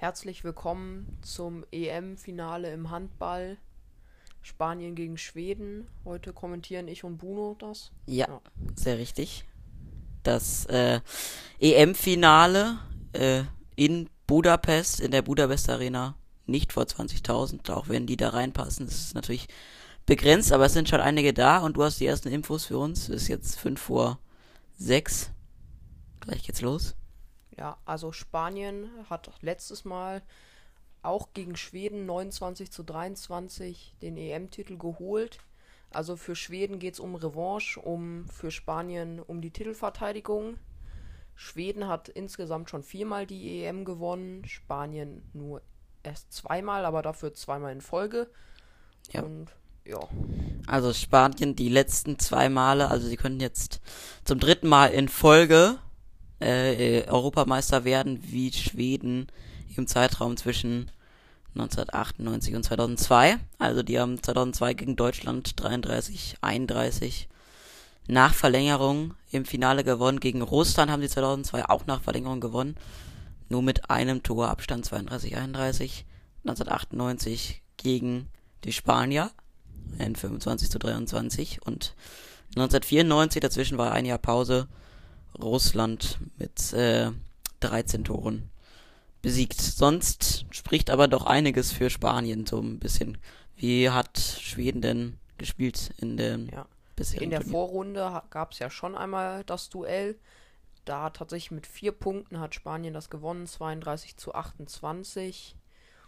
Herzlich willkommen zum EM-Finale im Handball. Spanien gegen Schweden. Heute kommentieren ich und Bruno das. Ja, ja. sehr richtig. Das äh, EM-Finale äh, in Budapest, in der Budapest Arena, nicht vor 20.000, auch wenn die da reinpassen. Das ist natürlich begrenzt, aber es sind schon einige da und du hast die ersten Infos für uns. Es ist jetzt 5 vor 6. Gleich geht's los. Ja, also Spanien hat letztes Mal auch gegen Schweden 29 zu 23 den EM-Titel geholt. Also für Schweden geht es um Revanche, um für Spanien um die Titelverteidigung. Schweden hat insgesamt schon viermal die EM gewonnen, Spanien nur erst zweimal, aber dafür zweimal in Folge. Ja. Und ja. Also Spanien die letzten zwei Male, also sie können jetzt zum dritten Mal in Folge äh, Europameister werden, wie Schweden im Zeitraum zwischen 1998 und 2002. Also die haben 2002 gegen Deutschland 33, 31 nach Verlängerung im Finale gewonnen. Gegen Russland haben sie 2002 auch nach Verlängerung gewonnen. Nur mit einem Torabstand 32, 31. 1998 gegen die Spanier in 25 zu 23 und 1994, dazwischen war ein Jahr Pause, Russland mit äh, 13 Toren besiegt. Sonst spricht aber doch einiges für Spanien so ein bisschen. Wie hat Schweden denn gespielt in den ja. bisherigen In der Turnier? Vorrunde gab es ja schon einmal das Duell. Da tatsächlich mit vier Punkten hat Spanien das gewonnen, 32 zu 28.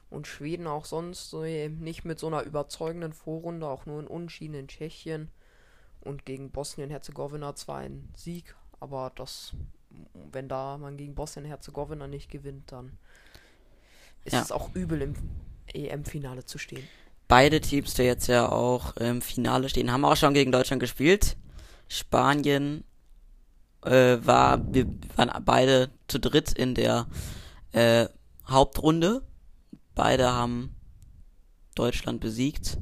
Und Schweden auch sonst so nicht mit so einer überzeugenden Vorrunde, auch nur in Unschieden in Tschechien. Und gegen Bosnien-Herzegowina zwar ein Sieg, aber das, wenn da man gegen Bosnien-Herzegowina nicht gewinnt, dann ist ja. es auch übel im EM-Finale zu stehen. Beide Teams, die jetzt ja auch im Finale stehen, haben auch schon gegen Deutschland gespielt. Spanien äh, war, wir waren beide zu dritt in der äh, Hauptrunde. Beide haben Deutschland besiegt.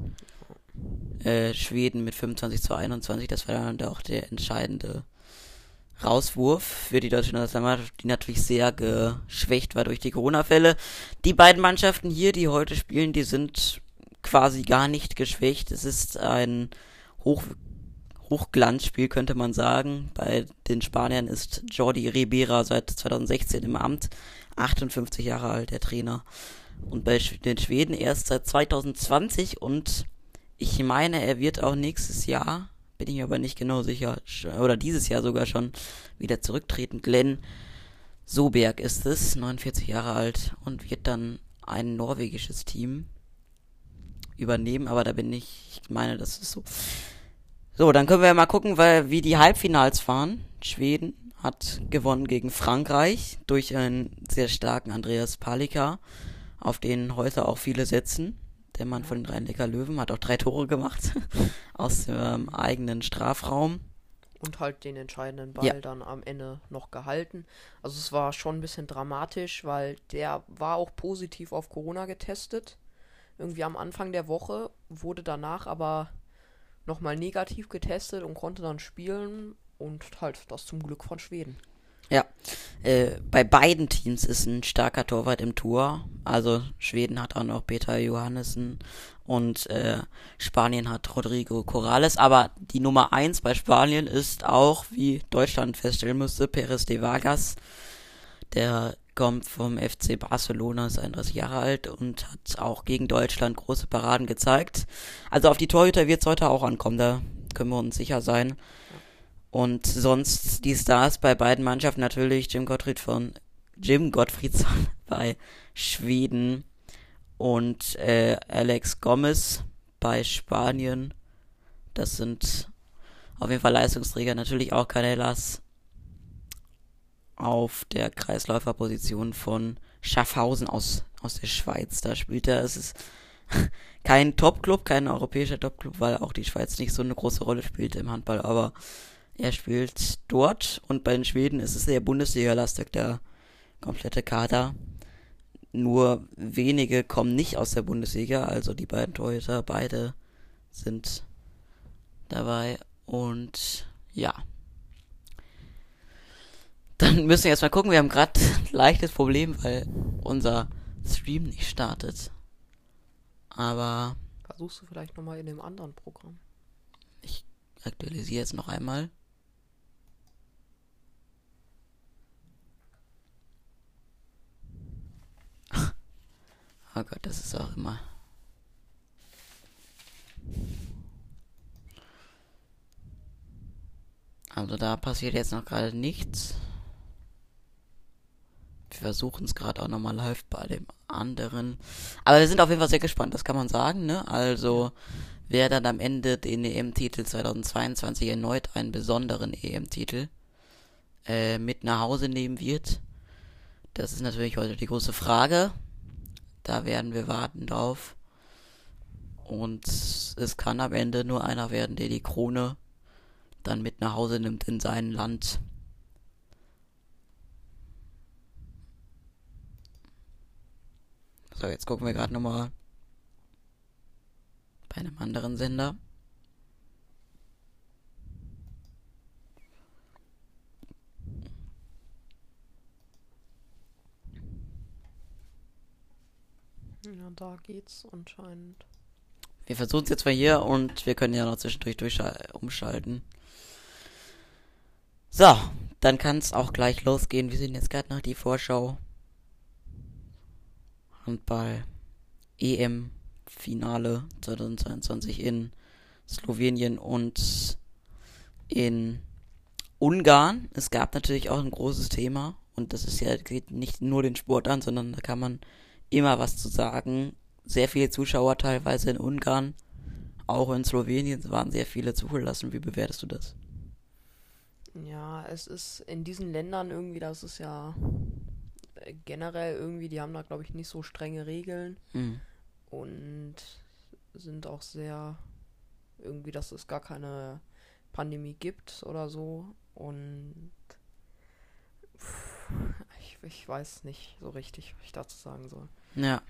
Äh, Schweden mit 25 zu 21, das war dann auch der entscheidende Rauswurf für die deutsche Nationalmannschaft, die natürlich sehr geschwächt war durch die Corona-Fälle. Die beiden Mannschaften hier, die heute spielen, die sind quasi gar nicht geschwächt. Es ist ein Hoch Hochglanzspiel, könnte man sagen. Bei den Spaniern ist Jordi Ribera seit 2016 im Amt, 58 Jahre alt, der Trainer. Und bei den Schweden erst seit 2020 und ich meine, er wird auch nächstes Jahr bin ich aber nicht genau sicher, oder dieses Jahr sogar schon wieder zurücktreten. Glenn Soberg ist es, 49 Jahre alt und wird dann ein norwegisches Team übernehmen, aber da bin ich, ich meine, das ist so. So, dann können wir ja mal gucken, weil, wie die Halbfinals fahren. Schweden hat gewonnen gegen Frankreich durch einen sehr starken Andreas Palika, auf den heute auch viele setzen der Mann von den Rhein-Neckar Löwen, hat auch drei Tore gemacht aus dem eigenen Strafraum. Und halt den entscheidenden Ball ja. dann am Ende noch gehalten. Also es war schon ein bisschen dramatisch, weil der war auch positiv auf Corona getestet. Irgendwie am Anfang der Woche, wurde danach aber nochmal negativ getestet und konnte dann spielen. Und halt das zum Glück von Schweden. Ja, äh, bei beiden Teams ist ein starker Torwart im Tor. Also Schweden hat auch noch Peter Johannessen und äh, Spanien hat Rodrigo Corrales. Aber die Nummer eins bei Spanien ist auch, wie Deutschland feststellen musste, Perez de Vargas. Der kommt vom FC Barcelona, ist 31 Jahre alt und hat auch gegen Deutschland große Paraden gezeigt. Also auf die Torhüter wird es heute auch ankommen, da können wir uns sicher sein. Und sonst die Stars bei beiden Mannschaften natürlich Jim Gottfried von Jim Gottfriedsson bei Schweden und äh, Alex Gomez bei Spanien. Das sind auf jeden Fall Leistungsträger. Natürlich auch Canellas auf der Kreisläuferposition von Schaffhausen aus, aus der Schweiz. Da spielt er. Es ist kein Top-Club, kein europäischer Top-Club, weil auch die Schweiz nicht so eine große Rolle spielt im Handball. Aber er spielt dort und bei den Schweden ist es sehr Bundesliga-lastig, der komplette Kader. Nur wenige kommen nicht aus der Bundesliga, also die beiden Torhüter, beide sind dabei und ja. Dann müssen wir jetzt mal gucken, wir haben gerade ein leichtes Problem, weil unser Stream nicht startet. Aber Versuchst du vielleicht nochmal in dem anderen Programm. ich aktualisiere jetzt noch einmal. Oh Gott, das ist auch immer. Also da passiert jetzt noch gerade nichts. Wir versuchen es gerade auch nochmal live bei dem anderen. Aber wir sind auf jeden Fall sehr gespannt, das kann man sagen, ne? Also, wer dann am Ende den EM-Titel 2022 erneut einen besonderen EM-Titel äh, mit nach Hause nehmen wird. Das ist natürlich heute die große Frage. Da werden wir warten drauf. Und es kann am Ende nur einer werden, der die Krone dann mit nach Hause nimmt in sein Land. So, jetzt gucken wir gerade nochmal bei einem anderen Sender. Ja, da geht's anscheinend. Wir versuchen es jetzt mal hier und wir können ja noch zwischendurch durchschal- umschalten. So, dann kann es auch gleich losgehen. Wir sehen jetzt gerade noch die Vorschau. Handball EM Finale 2022 in Slowenien und in Ungarn. Es gab natürlich auch ein großes Thema und das ist ja geht nicht nur den Sport an, sondern da kann man immer was zu sagen. Sehr viele Zuschauer teilweise in Ungarn, auch in Slowenien waren sehr viele zugelassen. Wie bewertest du das? Ja, es ist in diesen Ländern irgendwie, das ist ja generell irgendwie, die haben da glaube ich nicht so strenge Regeln Hm. und sind auch sehr irgendwie, dass es gar keine Pandemie gibt oder so und pff, ich, ich weiß nicht so richtig, was ich dazu sagen soll. Ja.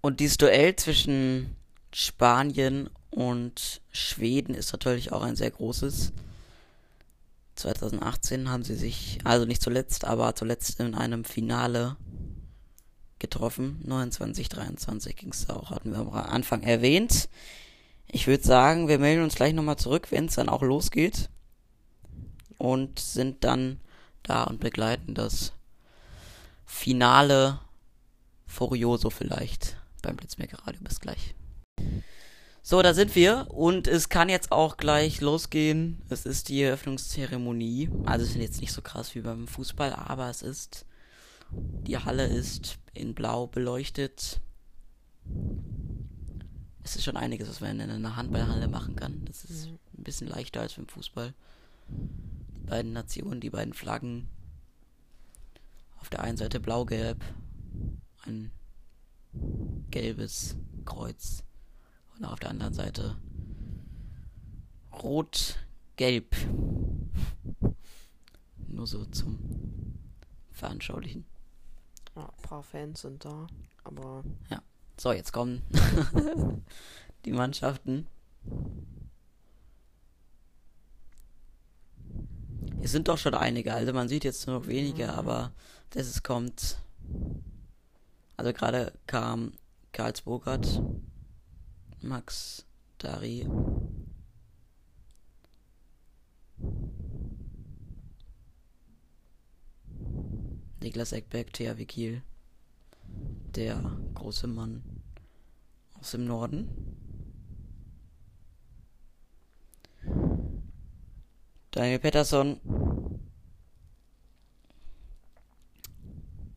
Und dieses Duell zwischen Spanien und Schweden ist natürlich auch ein sehr großes. 2018 haben sie sich, also nicht zuletzt, aber zuletzt in einem Finale getroffen. 29, 23 ging es auch, hatten wir am Anfang erwähnt. Ich würde sagen, wir melden uns gleich nochmal zurück, wenn es dann auch losgeht. Und sind dann da und begleiten das Finale Furioso vielleicht beim Blitzmerker Radio. Bis gleich. So, da sind wir und es kann jetzt auch gleich losgehen. Es ist die Eröffnungszeremonie. Also es ist jetzt nicht so krass wie beim Fußball, aber es ist die Halle ist in blau beleuchtet. Es ist schon einiges, was man in einer Handballhalle machen kann. Das ist Mhm. ein bisschen leichter als beim Fußball. Die beiden Nationen, die beiden Flaggen. Auf der einen Seite blau-gelb, ein gelbes Kreuz und auf der anderen Seite rot-gelb. Nur so zum Veranschaulichen. Ja, ein paar Fans sind da, aber So, jetzt kommen die Mannschaften. Es sind doch schon einige, also man sieht jetzt nur noch wenige, Mhm. aber das es kommt. Also gerade kam Karlsburgert, Max Dari. Niklas Eckberg, THW Kiel. Der große Mann aus dem Norden. Daniel Pettersson.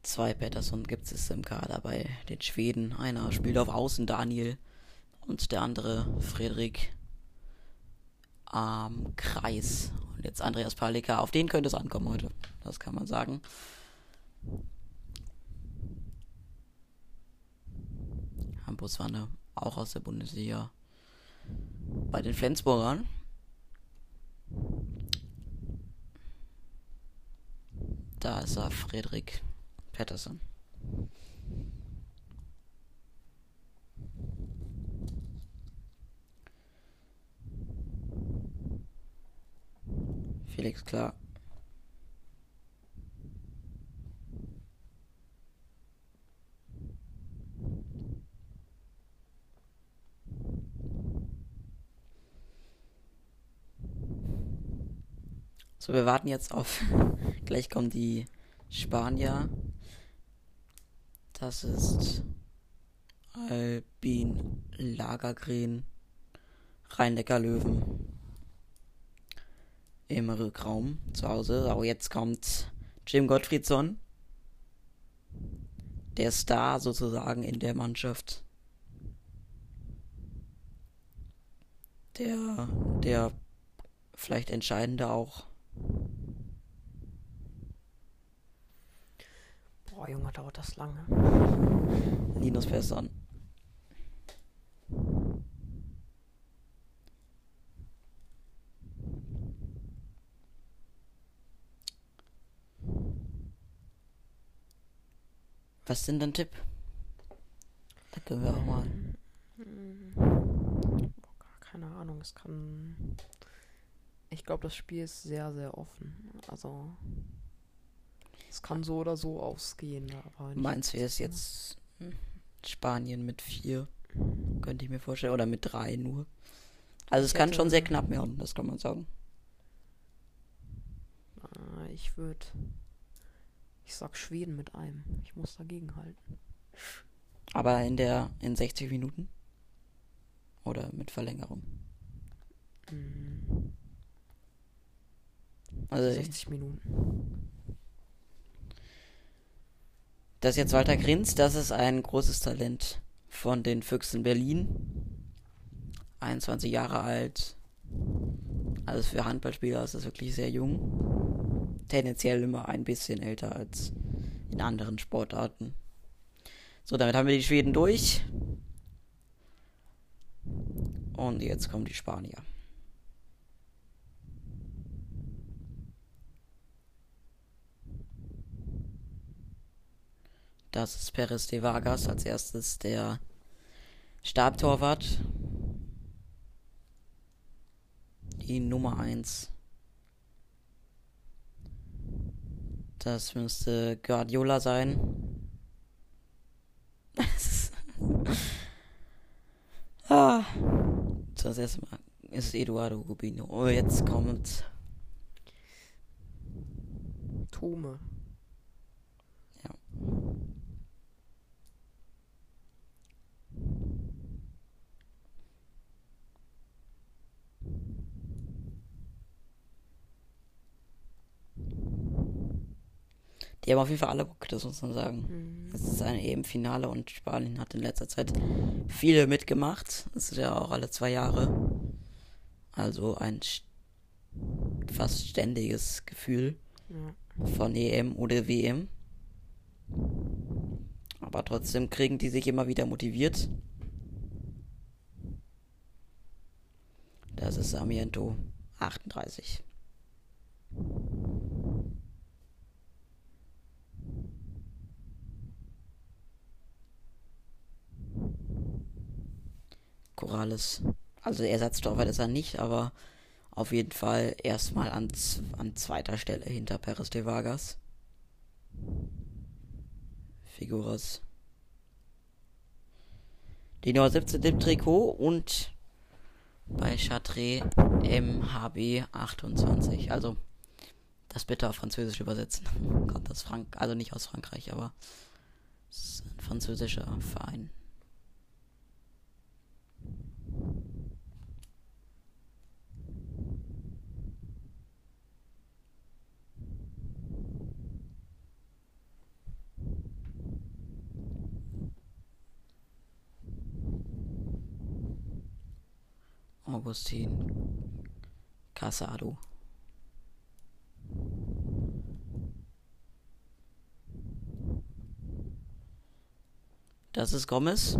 Zwei Pettersson gibt es im Kader bei den Schweden. Einer spielt auf Außen, Daniel. Und der andere, Friedrich, am Kreis. Und jetzt Andreas Palika. Auf den könnte es ankommen heute. Das kann man sagen. Hampuswanne, auch aus der Bundesliga. Bei den Flensburgern. Da ist er, Friedrich Patterson Felix klar. So, wir warten jetzt auf. Gleich kommen die Spanier. Das ist Albin Lagergren Rhein-Neckar-Löwen im Rückraum zu Hause. Aber jetzt kommt Jim Gottfriedson, der Star sozusagen in der Mannschaft. Der, der vielleicht entscheidende auch. Boah, Junge, dauert das lange. Linus Persson. Was ist denn dein Tipp? Da können wir auch mal. Boah, keine Ahnung, es kann. Ich glaube, das Spiel ist sehr, sehr offen. Also. Es kann so oder so ausgehen. Aber nicht Meinst du es jetzt hm, Spanien mit vier? Könnte ich mir vorstellen. Oder mit drei nur. Also es kann schon sehr knapp werden, das kann man sagen. Äh, ich würde. Ich sag Schweden mit einem. Ich muss dagegen halten. Aber in der in 60 Minuten? Oder mit Verlängerung? Mhm. Also 60 Minuten. Das ist jetzt Walter Grinz, das ist ein großes Talent von den Füchsen Berlin. 21 Jahre alt. Also für Handballspieler ist das wirklich sehr jung. Tendenziell immer ein bisschen älter als in anderen Sportarten. So, damit haben wir die Schweden durch. Und jetzt kommen die Spanier. Das ist Perez de Vargas als erstes der Stabtorwart. Die Nummer 1. Das müsste Guardiola sein. Das ist ah. Das erste Mal ist Eduardo Rubino. Oh, jetzt kommt Tome. Ja. Die haben auf jeden Fall alle Bock, das muss man sagen. Mhm. Es ist ein EM-Finale und Spanien hat in letzter Zeit viele mitgemacht. Das ist ja auch alle zwei Jahre. Also ein st- fast ständiges Gefühl Ja. von EM oder WM. Aber trotzdem kriegen die sich immer wieder motiviert. Das ist Samiento 38. Corrales. Also Ersatztorwart ist er nicht, aber auf jeden Fall erstmal an, an zweiter Stelle hinter Perez de Vargas. Figuras. Die Nummer 17 im Trikot und bei Chartres MHB 28. Also das bitte auf Französisch übersetzen. Kommt aus Frank also nicht aus Frankreich, aber es ist ein französischer Verein. Augustin Casado. Das ist Gomez.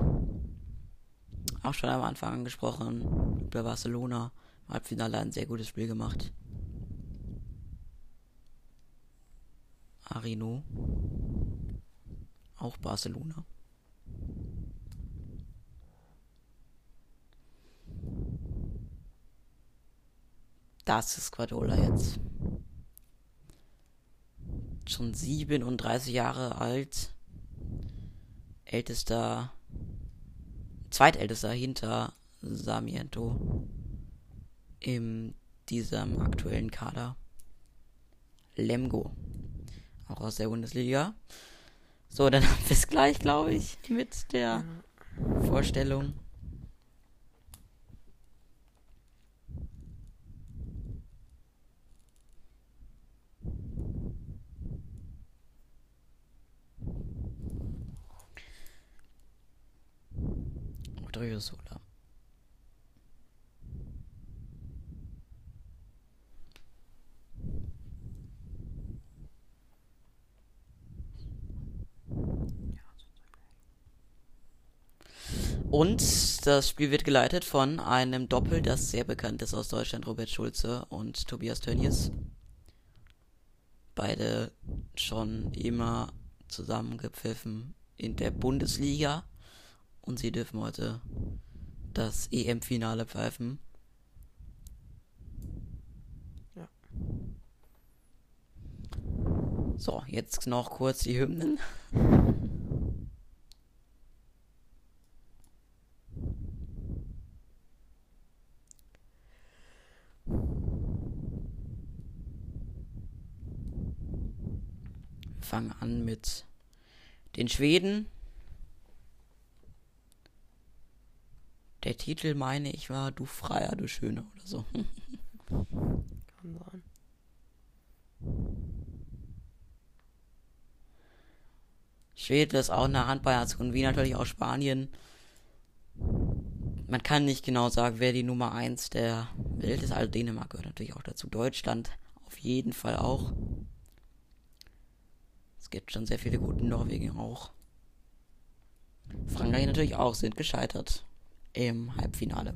Auch schon am Anfang angesprochen. Bei Barcelona im Halbfinale ein sehr gutes Spiel gemacht. Arino. Auch Barcelona. Das ist Guardiola jetzt. Schon 37 Jahre alt. Ältester. Zweitältester hinter Samiento. In diesem aktuellen Kader. Lemgo. Auch aus der Bundesliga. So, dann haben wir es gleich, glaube ich, mit der Vorstellung. Dryosola. Und das Spiel wird geleitet von einem Doppel, das sehr bekannt ist aus Deutschland, Robert Schulze und Tobias Tönnies. Beide schon immer zusammengepfiffen in der Bundesliga. Und sie dürfen heute das EM-Finale pfeifen. Ja. So, jetzt noch kurz die Hymnen. Wir fangen an mit den Schweden. Der Titel, meine ich, war Du Freier, du Schöne oder so. Kann sein. Schweden ist auch eine Handballnation, wie natürlich auch Spanien. Man kann nicht genau sagen, wer die Nummer 1 der Welt ist. Also Dänemark gehört natürlich auch dazu. Deutschland auf jeden Fall auch. Es gibt schon sehr viele gute Norwegen auch. Frankreich natürlich auch, sind gescheitert im Halbfinale.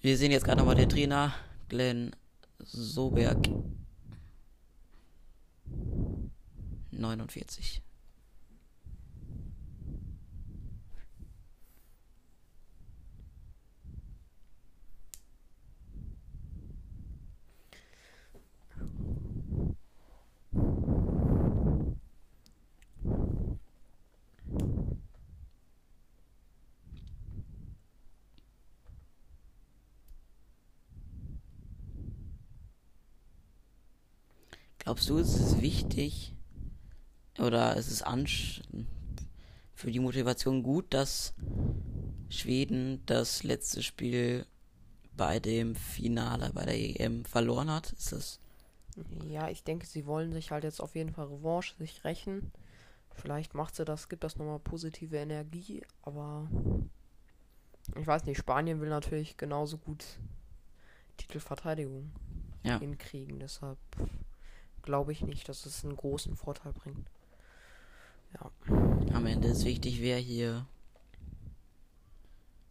Wir sehen jetzt gerade nochmal den Trainer, Glenn Soberg. 49. Glaubst du, es ist wichtig oder ist es für die Motivation gut, dass Schweden das letzte Spiel bei dem Finale bei der EM verloren hat? Ist das Ja, ich denke, sie wollen sich halt jetzt auf jeden Fall Revanche sich rächen. Vielleicht macht sie das, gibt das nochmal positive Energie, aber ich weiß nicht, Spanien will natürlich genauso gut Titelverteidigung ja? hinkriegen, deshalb glaube ich nicht, dass es einen großen Vorteil bringt. Ja. Am Ende ist wichtig, wer hier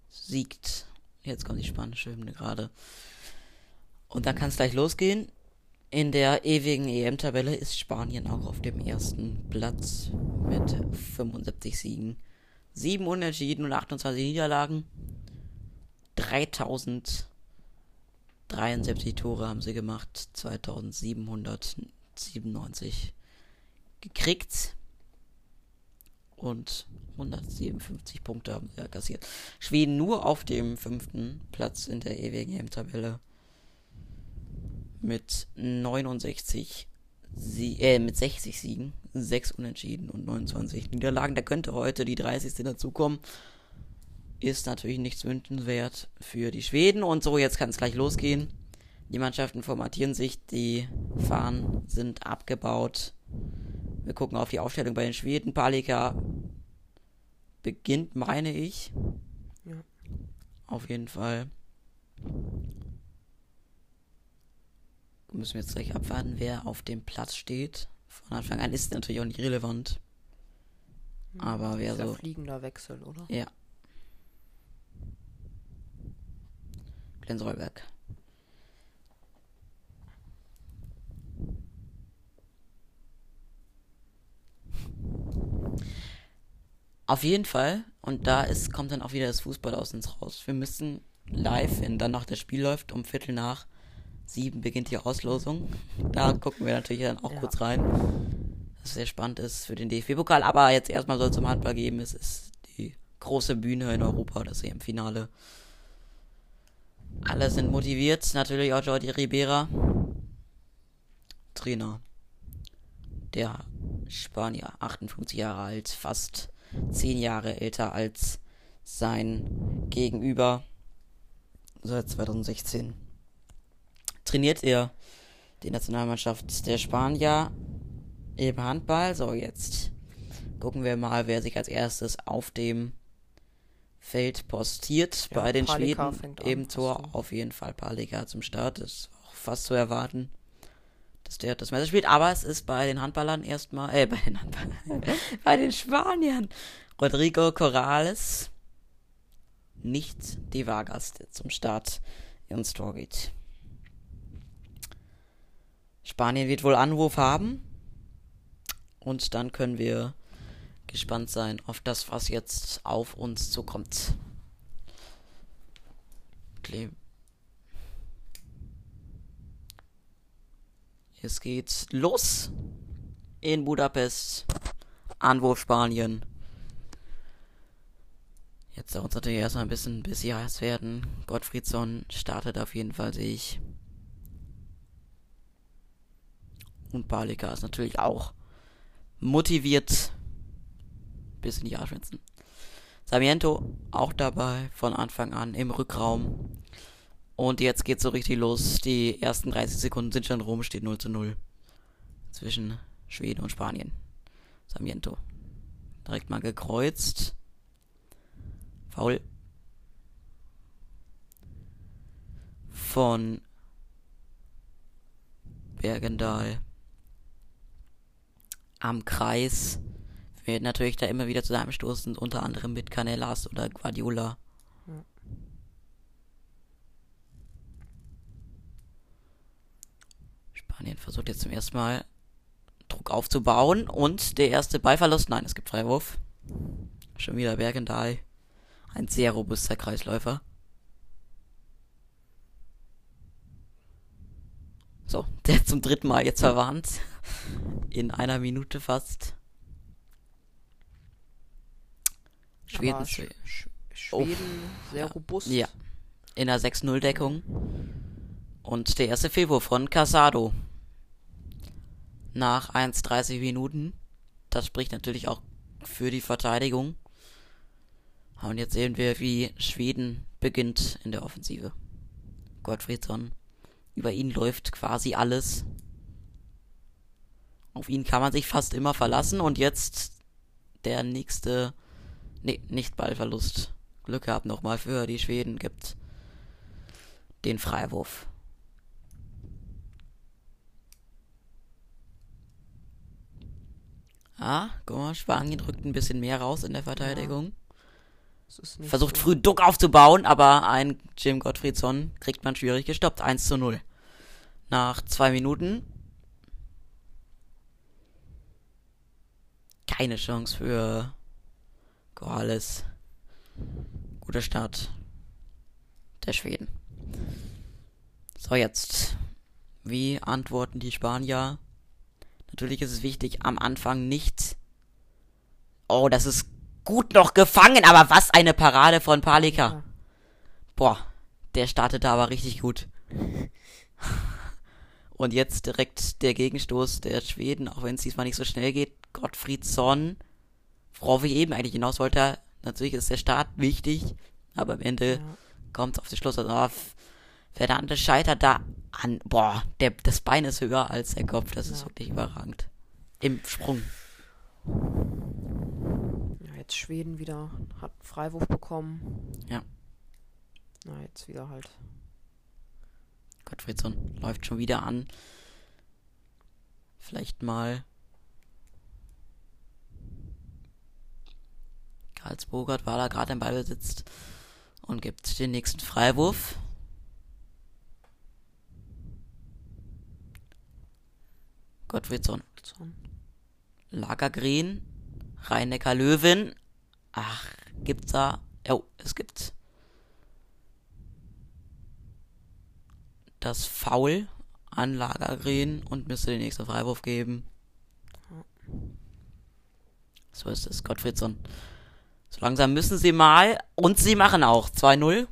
siegt. Jetzt kommt die spanische Hymne gerade. Und dann kann es gleich losgehen. In der ewigen EM-Tabelle ist Spanien auch auf dem ersten Platz mit 75 Siegen. 7 Unentschieden und 28 Niederlagen. 3073 Tore haben sie gemacht. 2797 gekriegt. Und 157 Punkte haben sie kassiert. Schweden nur auf dem fünften Platz in der ewigen EM-Tabelle mit 69 Sie äh, mit 60 Siegen, 6 Unentschieden und 29 Niederlagen. Da könnte heute die 30. dazukommen. Ist natürlich nichts wünschenswert für die Schweden. Und so, jetzt kann es gleich losgehen. Die Mannschaften formatieren sich, die Fahnen sind abgebaut. Wir gucken auf die Aufstellung bei den Schweden. Palika beginnt, meine ich. Ja. Auf jeden Fall. Müssen wir jetzt gleich abwarten, wer auf dem Platz steht. Von Anfang an ist natürlich auch nicht relevant. Aber wer so. fliegender Wechsel, oder? Ja. Glenn Solberg. Auf jeden Fall, und da ist, kommt dann auch wieder das Fußball aus uns raus. Wir müssen live, wenn dann noch das Spiel läuft, um Viertel nach sieben beginnt die Auslosung. Da gucken wir natürlich dann auch Ja. kurz rein. Das sehr spannend ist für den DFB-Pokal. Aber jetzt erstmal soll es zum Handball geben. Es ist die große Bühne in Europa, das EM-Finale. Alle sind motiviert, natürlich auch Jordi Ribera. Trainer. Der Spanier, 58 Jahre alt, fast 10 Jahre älter als sein Gegenüber. Seit 2016 trainiert er die Nationalmannschaft der Spanier im Handball. So, jetzt gucken wir mal, wer sich als erstes auf dem Feld postiert Ja, bei den Palika Schweden. hast Tor auf jeden Fall Palika zum Start. Das ist auch fast zu erwarten, dass der das Messer spielt. Aber es ist bei den Handballern erstmal, äh, bei den Handballern, bei den Spaniern. Rodrigo Corrales, nicht die Vargas, der zum Start ins Tor geht. Spanien wird wohl Anwurf haben. Und dann können wir gespannt sein auf das, was jetzt auf uns zukommt. Cle- Es geht los in Budapest. Anwurf Spanien. Jetzt dauert es natürlich erstmal ein bisschen, bis sie heiß werden. Gottfriedsson startet auf jeden Fall, sehe ich. Und Balika ist natürlich auch motiviert bis in die Arschwitzen. Sarmiento auch dabei von Anfang an im Rückraum. Und jetzt geht's so richtig los. Die ersten 30 Sekunden sind schon rum, steht 0 zu 0 zwischen Schweden und Spanien. Sarmiento. Direkt mal gekreuzt. Foul. Von Bergendahl am Kreis. Wir werden natürlich da immer wieder zusammenstoßen, unter anderem mit Canellas oder Guardiola. Ja. Spanien versucht jetzt zum ersten Mal Druck aufzubauen und der erste Ballverlust, nein, es gibt Freiwurf. Schon wieder Bergendahl. Ein sehr robuster Kreisläufer. So, der zum dritten Mal jetzt verwarnt. In einer Minute fast. Schweden Sch Sch Schweden sehr Ja. robust. Ja. in der 6-0-Deckung. Und der erste Fehlwurf von Casado. Nach 1,30 Minuten. Das spricht natürlich auch für die Verteidigung. Und jetzt sehen wir, wie Schweden beginnt in der Offensive. Gottfriedsson. Über ihn läuft quasi alles. Auf ihn kann man sich fast immer verlassen. Und jetzt der nächste. Nee, nicht Ballverlust. Glück gehabt nochmal für die Schweden. Gibt den Freiwurf. Ah, guck mal, Spanien drückt ein bisschen mehr raus in der Verteidigung. Nicht Versucht so- früh Druck aufzubauen, aber ein Jim Gottfriedsson kriegt man schwierig gestoppt. 1 zu 0. Nach zwei Minuten. Keine Chance für Corrales. Guter Start der Schweden. So, jetzt. Wie antworten die Spanier? Natürlich ist es wichtig, am Anfang nicht. Oh, das ist gut noch gefangen, aber was eine Parade von Palika. Ja. Boah, der startete aber richtig gut. Und jetzt direkt der Gegenstoß der Schweden, auch wenn es diesmal nicht so schnell geht. Gottfriedsson, worauf ich eben eigentlich hinaus wollte. Natürlich ist der Start wichtig, aber am Ende Ja. kommt auf den Schluss. Also, oh, Fernandes scheitert da an. Boah, der, das Bein ist höher als der Kopf. Das ist Ja. wirklich überragend. Im Sprung. Ja, jetzt Schweden wieder hat Freiwurf bekommen. Ja. Na, jetzt wieder halt. Gottfriedsson läuft schon wieder an. Vielleicht mal. Karlsburgert war da gerade im Ballbesitz und gibt den nächsten Freiwurf. Gottfriedsson. Lagergren. Rhein-Neckar Löwen. Ach, gibt's da. Oh, es gibt das Foul an Lagergren und müsste den nächsten Freiwurf geben. So ist es, Gottfriedsson. So langsam müssen sie mal und sie machen auch 2-0.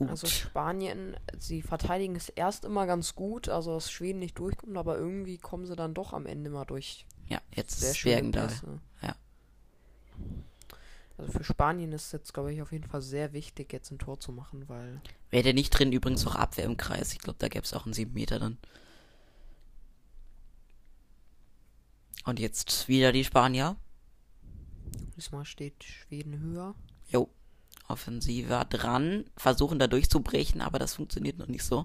Gut. Also Spanien, sie verteidigen es erst immer ganz gut, also dass Schweden nicht durchkommt, aber irgendwie kommen sie dann doch am Ende mal durch. ja, jetzt Sehr ist Bergendal. Pässe. Ja. Also für Spanien ist jetzt, glaube ich, auf jeden Fall sehr wichtig, jetzt ein Tor zu machen, weil Wäre der nicht drin, übrigens auch Abwehr im Kreis. Ich glaube, da gäbe es auch einen 7 Meter dann. Und jetzt wieder die Spanier. diesmal steht Schweden höher. Offensiver dran. Versuchen da durchzubrechen, aber das funktioniert noch nicht so.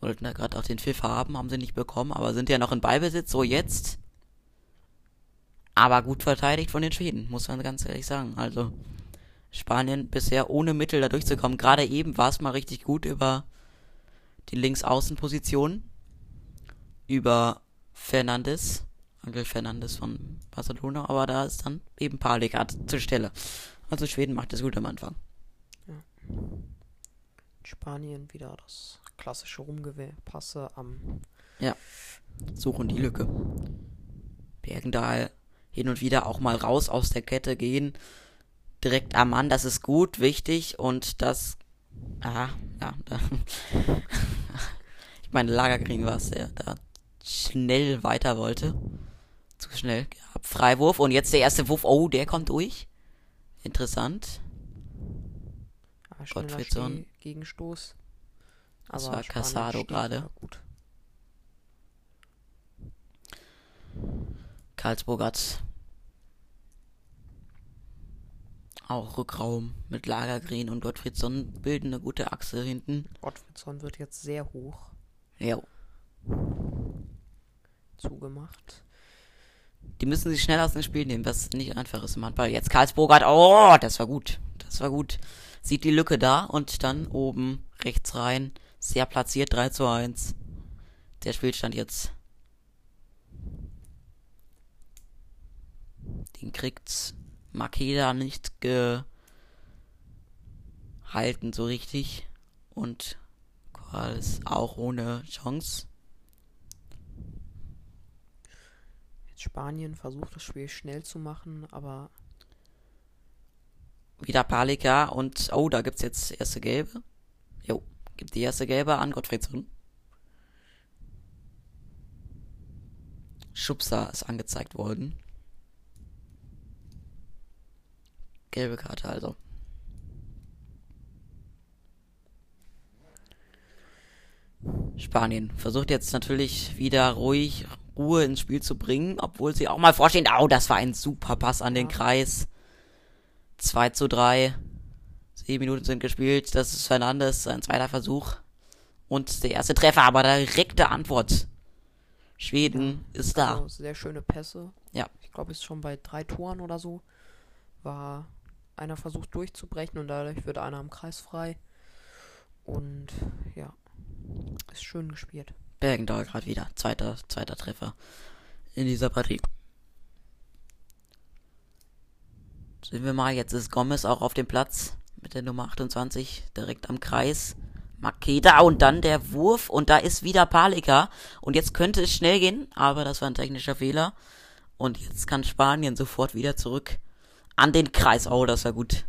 Wollten da gerade auch den Pfiff haben, haben sie nicht bekommen, aber sind ja noch in Ballbesitz. So jetzt. Aber gut verteidigt von den Schweden, muss man ganz ehrlich sagen. Also Spanien bisher ohne Mittel da durchzukommen. Gerade eben war es mal richtig gut über die Linksaußenposition. Über Fernandes. Angel Fernandes von Barcelona, aber da ist dann eben Palika zur Stelle. Also Schweden macht es gut am Anfang. Spanien wieder das klassische Rumgepasse am Suchen die Lücke. Bergendahl hin und wieder auch mal raus aus der Kette gehen. Direkt am Mann, das ist gut, wichtig und das. Aha, ja. Da. ich meine, Lagerkriegen war es, der da schnell weiter wollte. Zu schnell gehabt. Freiwurf und jetzt der erste Wurf. Oh, der kommt durch. Interessant. ah, Gottfriedson. Gegenstoß. Das war Casado gerade. Gut. Karlsburg hat auch Rückraum mit Lagergren und Gottfriedson bilden eine gute Achse hinten. Gottfriedson wird jetzt sehr hoch Ja, zugemacht. Die müssen sich schnell aus dem Spiel nehmen, was nicht einfach ist im Handball. Jetzt Karlsburg hat, oh, das war gut. Das war gut. Sieht die Lücke da und dann oben rechts rein. Sehr platziert, 3 zu 1. Der Spielstand jetzt. Den kriegt Makeda nicht gehalten so richtig. Und Corrales auch ohne Chance. Spanien versucht das Spiel schnell zu machen, aber Wieder Palika und oh, da gibt's jetzt erste Gelbe. Jo, gibt die erste Gelbe an Gottfriedson. Schubser ist angezeigt worden. Gelbe Karte also. Spanien versucht jetzt natürlich wieder ruhig Ruhe ins Spiel zu bringen, obwohl sie auch mal vorstehen, oh, das war ein super Pass an den Ja. Kreis. 2 zu 3. Sieben Minuten sind gespielt. Das ist Fernandes, sein zweiter Versuch. Und der erste Treffer, aber direkte Antwort. Schweden ist da. also sehr schöne Pässe. Ja. Ich glaube, ist schon bei drei Toren oder so. War einer versucht durchzubrechen und dadurch wird einer im Kreis frei. Und ja, ist schön gespielt. Bergendahl gerade wieder. Zweiter, zweiter Treffer in dieser Partie. Sehen wir mal, jetzt ist Gomez auch auf dem Platz mit der Nummer 28 direkt am Kreis. Makeda und dann der Wurf und da ist wieder Palika und jetzt könnte es schnell gehen, aber das war ein technischer Fehler und jetzt kann Spanien sofort wieder zurück an den Kreis. Oh, das war gut.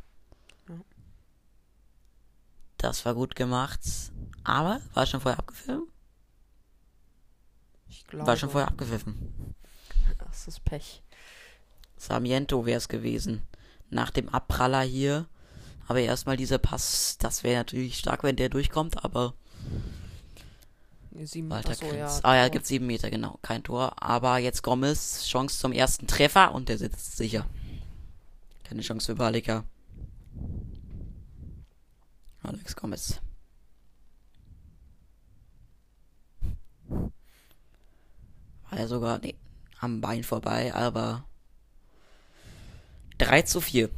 Das war gut gemacht, aber war schon vorher abgefilmt? Glaube, War schon vorher abgepfiffen. das ist Pech. Sarmiento wäre es gewesen. Nach dem Abpraller hier. Aber erstmal dieser Pass, das wäre natürlich stark, wenn der durchkommt, aber Sieben, Walter achso, Krenz. ah ja, gibt sieben Meter, genau. Kein Tor. Aber jetzt Gomez, Chance zum ersten Treffer und der sitzt sicher. Keine Chance für Balika. Alex Gomez. Ja sogar, nee, am Bein vorbei, aber 3 zu 4.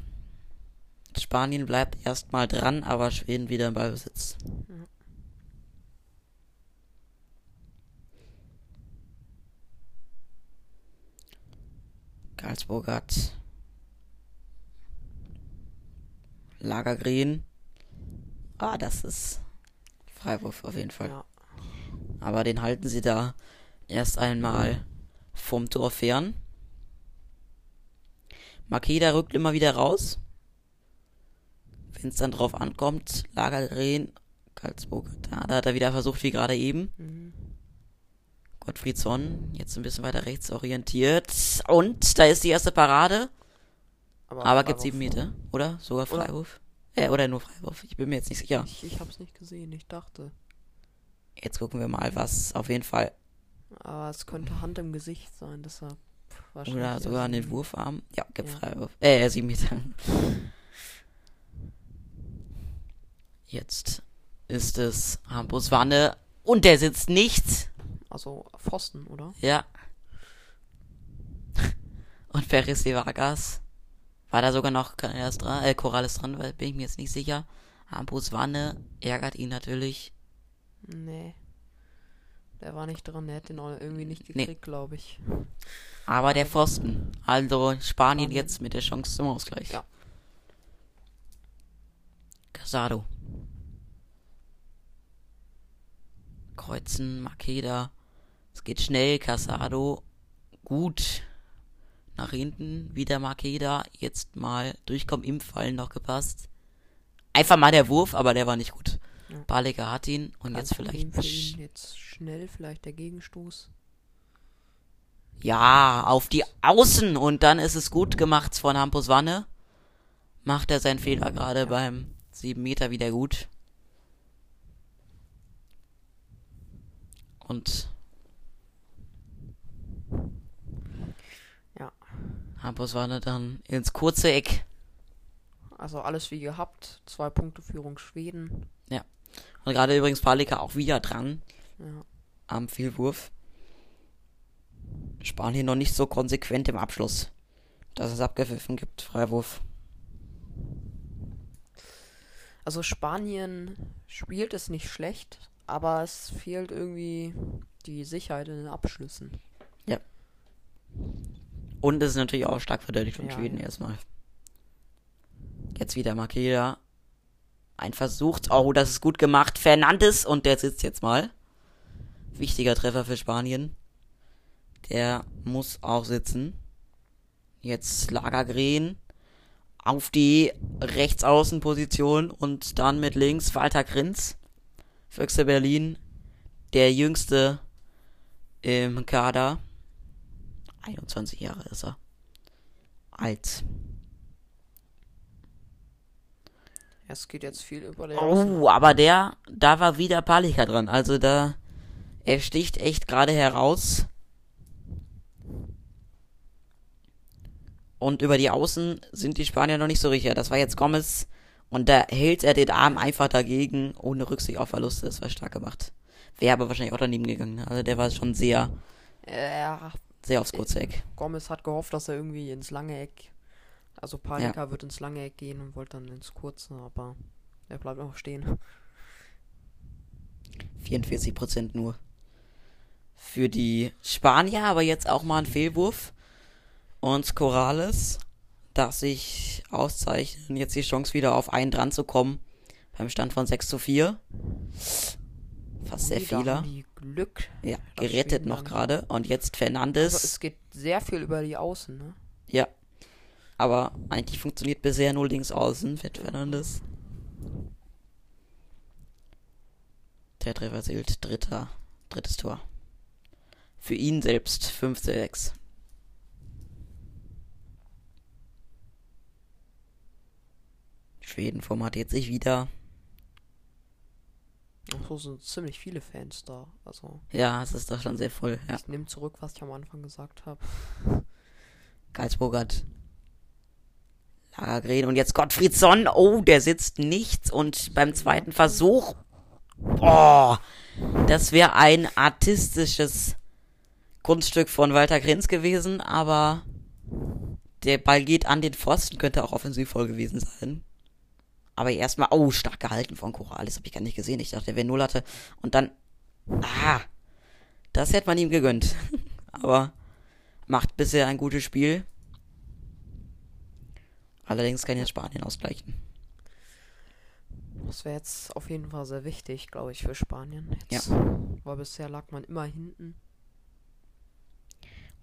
Spanien bleibt erstmal dran, aber Schweden wieder im Ballbesitz. Karlsburg hat Lagergren. Ah, das ist Freiwurf auf jeden Fall. Ja, Aber den halten sie da erst einmal vom Tor fern. Makeda rückt immer wieder raus. wenn es dann drauf ankommt, Lagergren, Karlsburg, da, da hat er wieder versucht, wie gerade eben. Mhm. Gottfried Sonn, jetzt ein bisschen weiter rechts orientiert. Und da ist die erste Parade. Aber gibt sieben Meter, oder? Sogar Oder- Freiwurf? Äh, oder nur Freiwurf. Ich bin mir jetzt nicht sicher. Ich, ich hab's nicht gesehen, ich dachte. Jetzt gucken wir mal, was auf jeden Fall. Aber es könnte Hand im Gesicht sein, deshalb wahrscheinlich. Oder sogar an den. Wurfarm. Ja, gibt Ja. Freiwurf. Äh, sieben Meter. Jetzt ist es Hampus Wanne. Und der sitzt nicht. Also Pfosten, oder? Ja. Und Ferris de Vargas. War da sogar noch Corrales dran, äh, Corrales dran, weil bin ich mir jetzt nicht sicher. Hampus Wanne ärgert ihn natürlich. Nee. Der war nicht dran, der hat den auch irgendwie nicht Nee. gekriegt, glaube ich. Aber der Pfosten. Also Spanien Spanien. jetzt mit der Chance zum Ausgleich. Ja. Casado. Kreuzen, Makeda. Es geht schnell, Casado. Gut. Nach hinten, wieder Makeda. Jetzt mal durchkommen, im Fallen noch gepasst. Einfach mal der Wurf, aber der war nicht gut. Ja. Balecker hat ihn und Ganz jetzt vielleicht. für ihn. Jetzt schnell vielleicht der Gegenstoß. Ja, auf die Außen und dann ist es gut gemacht von Hampus Wanne. Macht er seinen Fehler gerade beim 7 Meter wieder gut. Und Ja. Hampus Wanne dann ins kurze Eck. Also alles wie gehabt. Zwei Punkte Führung Schweden. Und gerade übrigens Palika auch wieder dran Ja. am Vielwurf. Spanien noch nicht so konsequent im Abschluss, dass es abgepfiffen gibt. Freiwurf. Also Spanien spielt es nicht schlecht, aber es fehlt irgendwie die Sicherheit in den Abschlüssen. Und es ist natürlich auch stark verteidigt von Ja, Schweden ja. erstmal. Jetzt wieder Makeda. Ein Versuch. Oh, das ist gut gemacht. Fernandes und der sitzt jetzt mal. Wichtiger Treffer für Spanien. Der muss auch sitzen. Jetzt Lagergren auf die Rechtsaußenposition und dann mit links Walter Grinz. Füchse Berlin. Der jüngste im Kader. 21 Jahre ist er. Alt. Es geht jetzt viel über Außen. Oh, aber der, da war wieder Palika dran. Also da, er sticht echt gerade heraus. Und über die Außen sind die Spanier noch nicht so sicher. Das war jetzt Gomez. Und da hält er den Arm einfach dagegen, ohne Rücksicht auf Verluste. Das war stark gemacht. Wäre aber wahrscheinlich auch daneben gegangen. Also der war schon sehr, Ja, sehr aufs kurze Eck. Gomez hat gehofft, dass er irgendwie ins lange Eck. Also Palika wird ins lange Eck gehen und wollte dann ins kurze, aber er bleibt noch stehen. 44% nur. Für die Spanier, aber jetzt auch mal ein Fehlwurf. Und Corrales darf sich auszeichnen, jetzt die Chance wieder auf einen dran zu kommen. Beim Stand von 6 zu 4. Fast sehr da Fehler. Glück. Ja, gerettet noch gerade. Und jetzt Also Fernandes. es geht sehr viel über die Außen, ne? ja. Aber eigentlich funktioniert bisher nur links außen mit Fernandes. Der Treffer zählt dritter, drittes Tor. Für ihn selbst 5 zu 6. Schweden formatiert sich wieder. Ach so sind ziemlich viele Fans da. Also Ja, es ist doch schon sehr voll. Ja. ich nehme zurück, was ich am Anfang gesagt habe. Karlsburg hat Lagergren und jetzt Gottfriedsson. Oh, der sitzt nichts und beim zweiten Versuch. Oh, das wäre ein artistisches Kunststück von Walter Grenz gewesen, aber der Ball geht an den Pfosten, könnte auch offensivvoll gewesen sein. Aber erstmal, oh, stark gehalten von Corrales, habe ich gar nicht gesehen. Ich dachte, der wäre Null hatte. Und dann, ah, das hätte man ihm gegönnt. aber macht bisher ein gutes Spiel. Allerdings kann jetzt Spanien ausgleichen. Das wäre jetzt auf jeden Fall sehr wichtig, glaube ich, für Spanien. Jetzt, Weil bisher lag man immer hinten.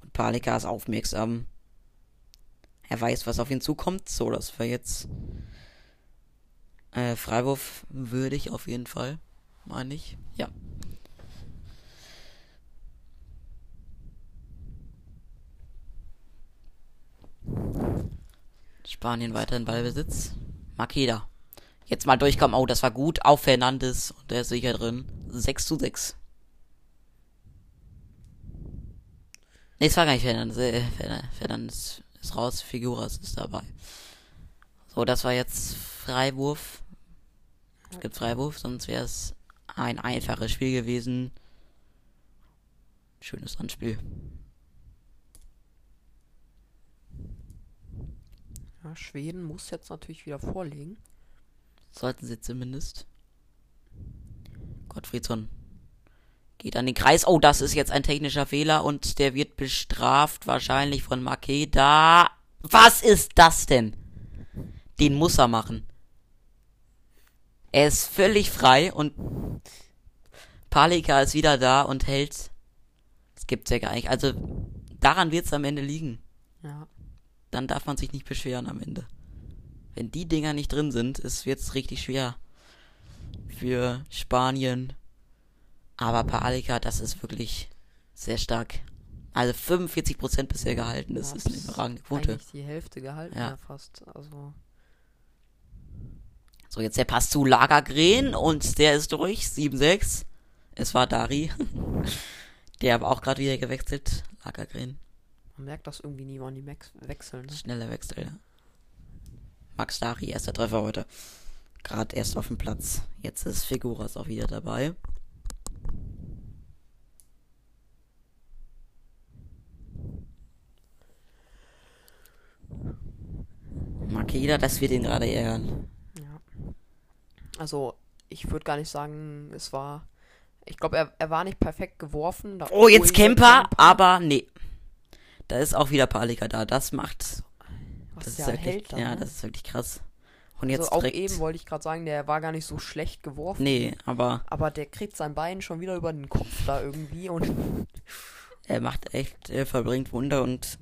Und Palika ist aufmerksam. Er weiß, was auf ihn zukommt, so dass wir jetzt Äh, Freiwurf würde ich auf jeden Fall, meine ich. Ja. Spanien weiter in Ballbesitz. Makeda. Jetzt mal durchkommen. Oh, das war gut. Auf Fernandes. Und der ist sicher drin. 6 zu 6. Ne, es war gar nicht Fernandes. Äh, Fernandes ist raus. Figuras ist dabei. So, das war jetzt Freiwurf. Es gibt Freiwurf, sonst wäre es ein einfaches Spiel gewesen. Schönes Anspiel. Ja, Schweden muss jetzt natürlich wieder vorlegen. Sollten sie zumindest. Gottfriedsson geht an den Kreis. Oh, das ist jetzt ein technischer Fehler und der wird bestraft wahrscheinlich von Makeda. Was ist das denn? Den muss er machen. Er ist völlig frei und Palika ist wieder da und hält. Das gibt's ja gar nicht. Also daran wird's am Ende liegen. Ja. Dann darf man sich nicht beschweren am Ende. Wenn die Dinger nicht drin sind, ist wird's richtig schwer für Spanien. Aber Palika, das ist wirklich sehr stark. Also 45% bisher gehalten, das Ja, ist eine überragende Quote. Eigentlich die Hälfte gehalten, Ja. ja, fast. Also, So, jetzt der Pass zu Lagergren und der ist durch. 7-6. Es war Dari. der aber auch gerade wieder gewechselt. Lagergren. Man merkt das irgendwie nie, wann die Max wechseln. Ne? Schneller Wechsel, ja. Max Dari, erster Treffer heute. Gerade erst auf dem Platz. Jetzt ist Figuras auch wieder dabei. Makeda, das wird ihn gerade ärgern. Ja. Also, ich würde gar nicht sagen, es war. Ich glaube, er, er war nicht perfekt geworfen. Oh, jetzt Ui, Kemper, aber nee. Da ist auch wieder Palika da. Das macht. Was Das ist wirklich, hält dann, ja, ne? das ist wirklich krass. Und jetzt also auch direkt. eben wollte ich gerade sagen, der war gar nicht so schlecht geworfen. nee, aber Aber der kriegt sein Bein schon wieder über den Kopf da irgendwie und er macht echt, er verbringt Wunder und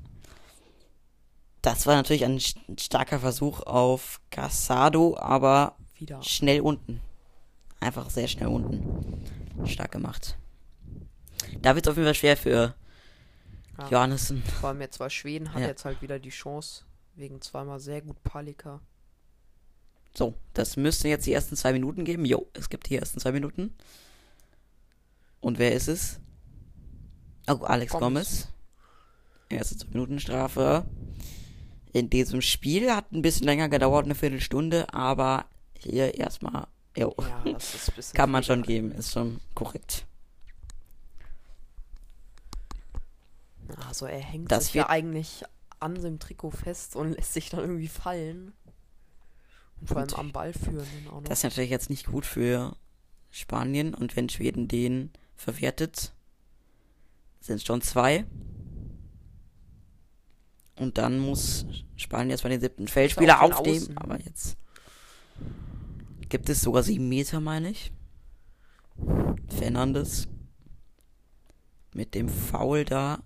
das war natürlich ein st- starker Versuch auf Casado, aber wieder. schnell unten. Einfach sehr schnell unten. Stark gemacht. Da wird es auf jeden Fall schwer für Ja. Johannessen. Vor allem jetzt, weil Schweden hat Ja. jetzt halt wieder die Chance, wegen zweimal sehr gut Palika. So, das müssten jetzt die ersten zwei Minuten geben. Jo, es gibt die ersten zwei Minuten. Und wer ist es? Oh, Alex Gomez. Gomez. Erste zwei Minuten Strafe. In diesem Spiel hat ein bisschen länger gedauert, eine Viertelstunde, aber hier erstmal, jo, Ja, kann man schon geben, ist schon korrekt. Also er hängt Das sich ja eigentlich an dem Trikot fest und lässt sich dann irgendwie fallen. Und vor allem am Ball führen dann auch noch. Das ist natürlich jetzt nicht gut für Spanien und wenn Schweden den verwertet, sind es schon zwei. Und dann muss Spanien erstmal den siebten Feldspieler aufnehmen. Außen. Aber jetzt gibt es sogar sieben Meter, meine ich. Fernandes mit dem Foul da.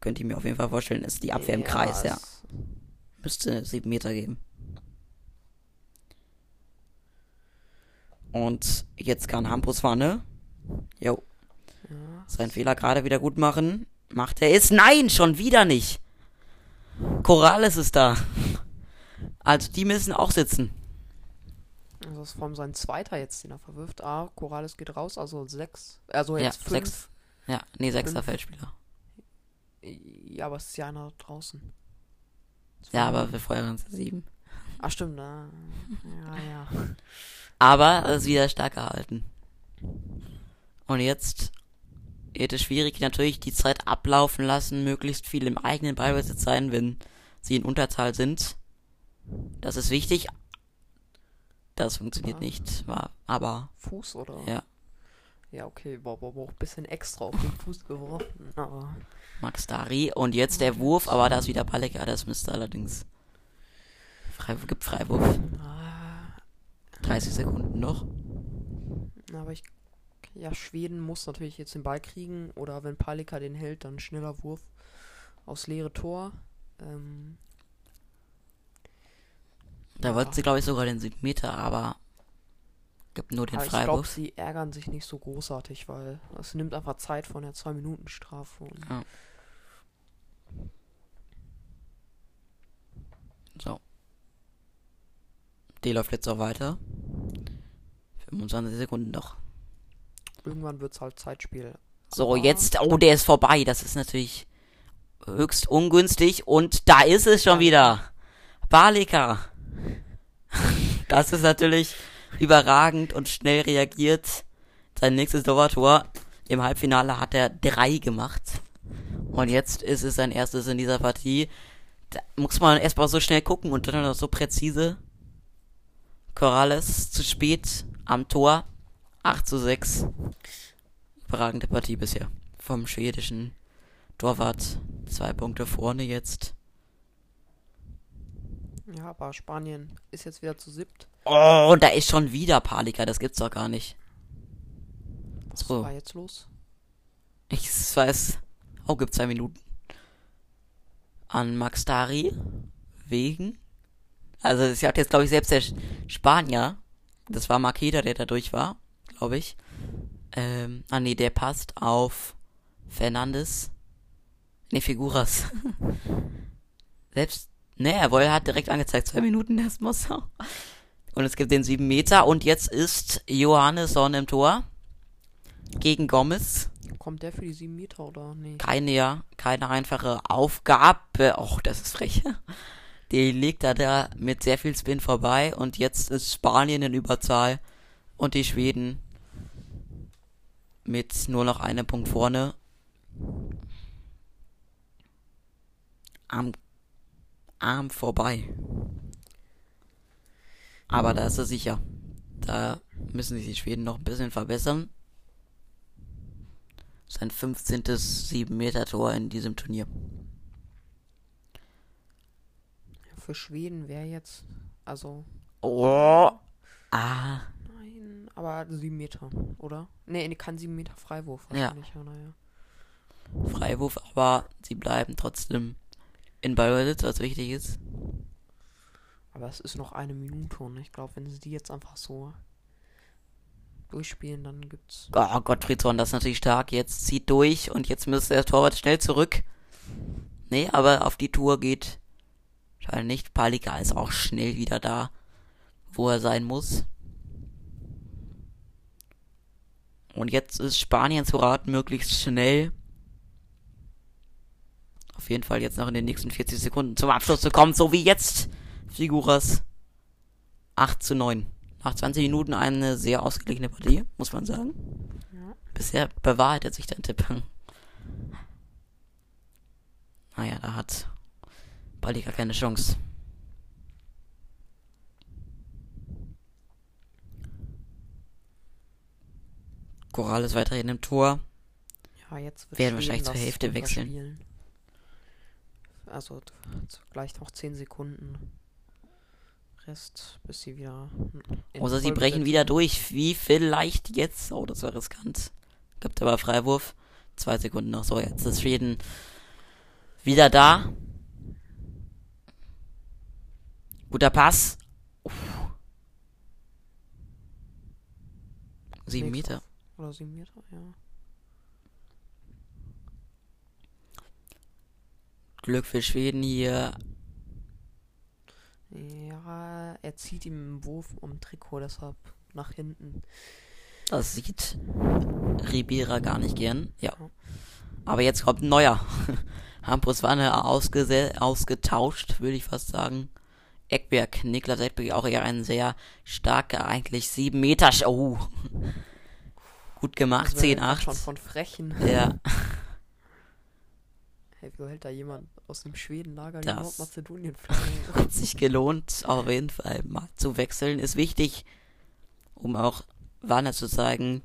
Könnt ihr mir auf jeden Fall vorstellen, ist die Abwehr im Kreis, ja. Müsste sieben Meter geben. Und jetzt kann Hampus Wanne. Jo, Ja, seinen Fehler gerade wieder gut machen. Macht er es? Nein, schon wieder nicht. Corrales ist da. Also die müssen auch sitzen. also das ist vor allem sein zweiter jetzt, den er verwirft. Ah, Corrales geht raus, also sechs. Also Ja, jetzt fünf. sechs. Ja, nee, sechster Fünf. Feldspieler. Ja, aber es ist ja einer draußen. Ja, aber wir feuern uns sieben. Ach stimmt, na. Ja, ja. Aber es ist wieder stark gehalten. Und jetzt wird es schwierig, natürlich die Zeit ablaufen lassen, möglichst viel im eigenen Ballbesitz sein, wenn sie in Unterzahl sind. Das ist wichtig. Das funktioniert Ja. nicht, aber Fuß oder? ja, Ja, okay, boah, boah, boah, bisschen extra auf den Fuß geworfen. Aber Max Dari und jetzt der Wurf, aber da ist wieder Paleka, das müsste allerdings Freiwurf, gibt Freiwurf. ah, 30 Sekunden noch. aber ich. Ja, Schweden muss natürlich jetzt den Ball kriegen. Oder wenn Palika den hält, dann schneller Wurf aus leere Tor. Ähm, Da wollten sie, glaube ich, sogar den 7 Meter, aber gibt nur den Aber ich glaube, Freiwurf. sie ärgern sich nicht so großartig, weil es nimmt einfach Zeit von der 2-Minuten-Strafe. und- Ja. So. Die läuft jetzt auch weiter. 25 Sekunden noch. Irgendwann wird es halt Zeitspiel. So, jetzt, oh, der ist vorbei. Das ist natürlich höchst ungünstig. Und da ist es schon wieder. Balika. Das ist natürlich überragend und schnell reagiert. Sein nächstes Torwarttor im Halbfinale hat er drei gemacht. Und jetzt ist es sein erstes in dieser Partie. Da muss man erstmal so schnell gucken und dann noch so präzise. Corrales zu spät am Tor. 8 zu 6 überragende Partie bisher. Vom schwedischen Torwart. Zwei Punkte vorne jetzt. Ja, aber Spanien ist jetzt wieder zu siebt. Oh, und da ist schon wieder Palika. Das gibt's doch gar nicht. Was So. war jetzt los? Ich weiß. Oh, gibt zwei Minuten. An Max Dari. Wegen. Also, es hat jetzt, glaube ich, selbst der Spanier. Das war Makeda, der da durch war. Glaube ich. Ähm, ah, nee, der passt auf Fernandes. Nee, Figuras. selbst. Nee, er wohl hat direkt angezeigt. Zwei Minuten er. Und es gibt den sieben Meter. Und jetzt ist Johannesson im Tor. Gegen Gomez Kommt der für die sieben Meter oder nee? keine, ja, keine einfache Aufgabe. Och, das ist frech. Die legt er da mit sehr viel Spin vorbei und jetzt ist Spanien in Überzahl und die Schweden mit nur noch einem Punkt vorne. Am Arm vorbei. Aber da ist er sicher. Da müssen sich die Schweden noch ein bisschen verbessern. Sein 15. 7-Meter-Tor in diesem Turnier. Für Schweden wäre jetzt. Also. Oh. Ah. Nein, aber sieben Meter, oder? Nee, kein sieben Meter Freiwurf Ja. wahrscheinlich. Ja, naja. Freiwurf, aber sie bleiben trotzdem in Ballbesitz, was wichtig ist. Aber es ist noch eine Minute und ich glaube, wenn sie die jetzt einfach so durchspielen, dann gibt's. Oh, Gottfriedson, das ist natürlich stark. Jetzt zieht durch und jetzt müsste der Torwart schnell zurück. Nee, aber auf die Tour geht scheinbar nicht. Palika ist auch schnell wieder da, wo er sein muss. Und jetzt ist Spanien zu raten, möglichst schnell. Auf jeden Fall jetzt noch in den nächsten 40 Sekunden zum Abschluss zu kommen, so wie jetzt. Figuras 8 zu 9. Nach 20 Minuten eine sehr ausgeglichene Partie, muss man sagen. Ja. Bisher bewahrheitet sich dein Tipp. Naja, da hat Balika keine Chance. Choral ist weiterhin im Tor. Ja, jetzt wird Werden wahrscheinlich zur Hälfte wechseln. Also gleich noch 10 Sekunden. Rest, bis sie wieder. Oder sie brechen wieder durch. Wie vielleicht jetzt? Oh, das war riskant. Gibt aber Freiwurf. Zwei Sekunden noch. So, jetzt ist Schweden wieder da. Guter Pass. Uff. Sieben. Meter. Oder 7 Meter, ja. Glück für Schweden hier. Ja, er zieht ihm im Wurf um Trikot, deshalb nach hinten. Das sieht Ribera gar nicht gern. Ja. Aber jetzt kommt ein neuer. Hampus Wanne ausgetauscht, würde ich fast sagen. Eckberg, Niklas Eckberg, auch eher ein sehr starker, eigentlich 7 Meter. Oh. Gut gemacht, Das wäre jetzt 10-8. Schon von Frechen. Ja, Hey, wo hält da jemand aus dem Schwedenlager die Nordmazedonien flagge hat sich gelohnt, auf jeden Fall mal zu wechseln. Ist wichtig, um auch Wanne zu zeigen,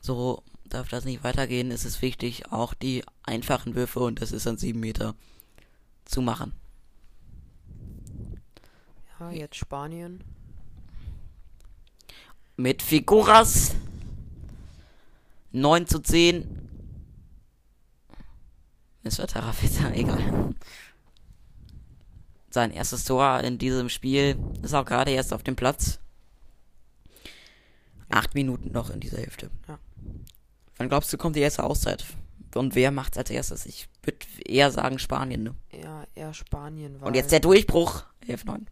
so darf das nicht weitergehen. Es ist wichtig, auch die einfachen Würfe, und das ist an 7 Meter, zu machen. Ja, jetzt Spanien. Mit Figuras 9 zu 10. Es war Tarafita, egal. sein erstes Tor in diesem Spiel. Ist auch gerade erst auf dem Platz. Acht Minuten noch in dieser Hälfte. Ja. Wann glaubst du, kommt die erste Auszeit? Und wer macht's als erstes? Ich würde eher sagen Spanien, ne? Ja, eher Spanien. Und jetzt der Durchbruch. 11-9.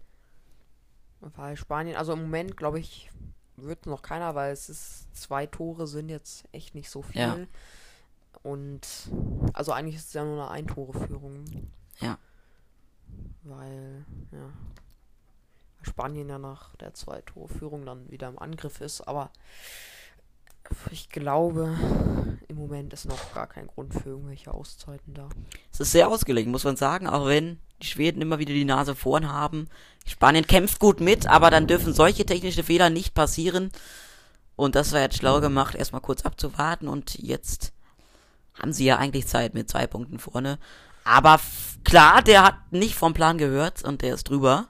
Weil Spanien, also im Moment, glaube ich, wird noch keiner, weil es ist, zwei Tore sind jetzt echt nicht so viel. Ja. Und, also eigentlich ist es ja nur eine Ein-Tore-Führung. Ja. Weil, ja. Spanien ja nach der Zwei-Tore-Führung dann wieder im Angriff ist, aber ich glaube, im Moment ist noch gar kein Grund für irgendwelche Auszeiten da. Es ist sehr ausgelegen, muss man sagen, auch wenn die Schweden immer wieder die Nase vorn haben. Spanien kämpft gut mit, aber dann dürfen solche technische Fehler nicht passieren. Und das war jetzt schlau gemacht, erstmal kurz abzuwarten und jetzt haben sie ja eigentlich Zeit mit zwei Punkten vorne. Aber klar, der hat nicht vom Plan gehört und der ist drüber.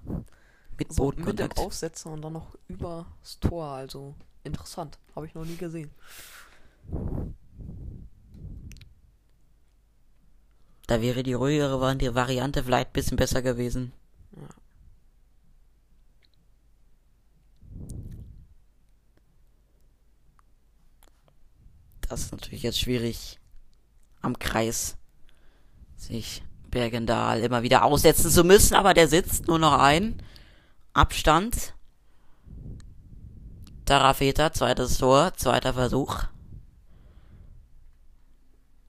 Mit So, mit dem Bodenkontakt. Aufsetzer und dann noch übers Tor, also interessant. Habe ich noch nie gesehen. Da wäre die ruhigere Vari- Variante vielleicht ein bisschen besser gewesen. Ja. Das ist natürlich jetzt schwierig am Kreis sich Bergendal immer wieder aussetzen zu müssen, aber der sitzt nur noch ein. Abstand. Tarafeta, zweites Tor, zweiter Versuch.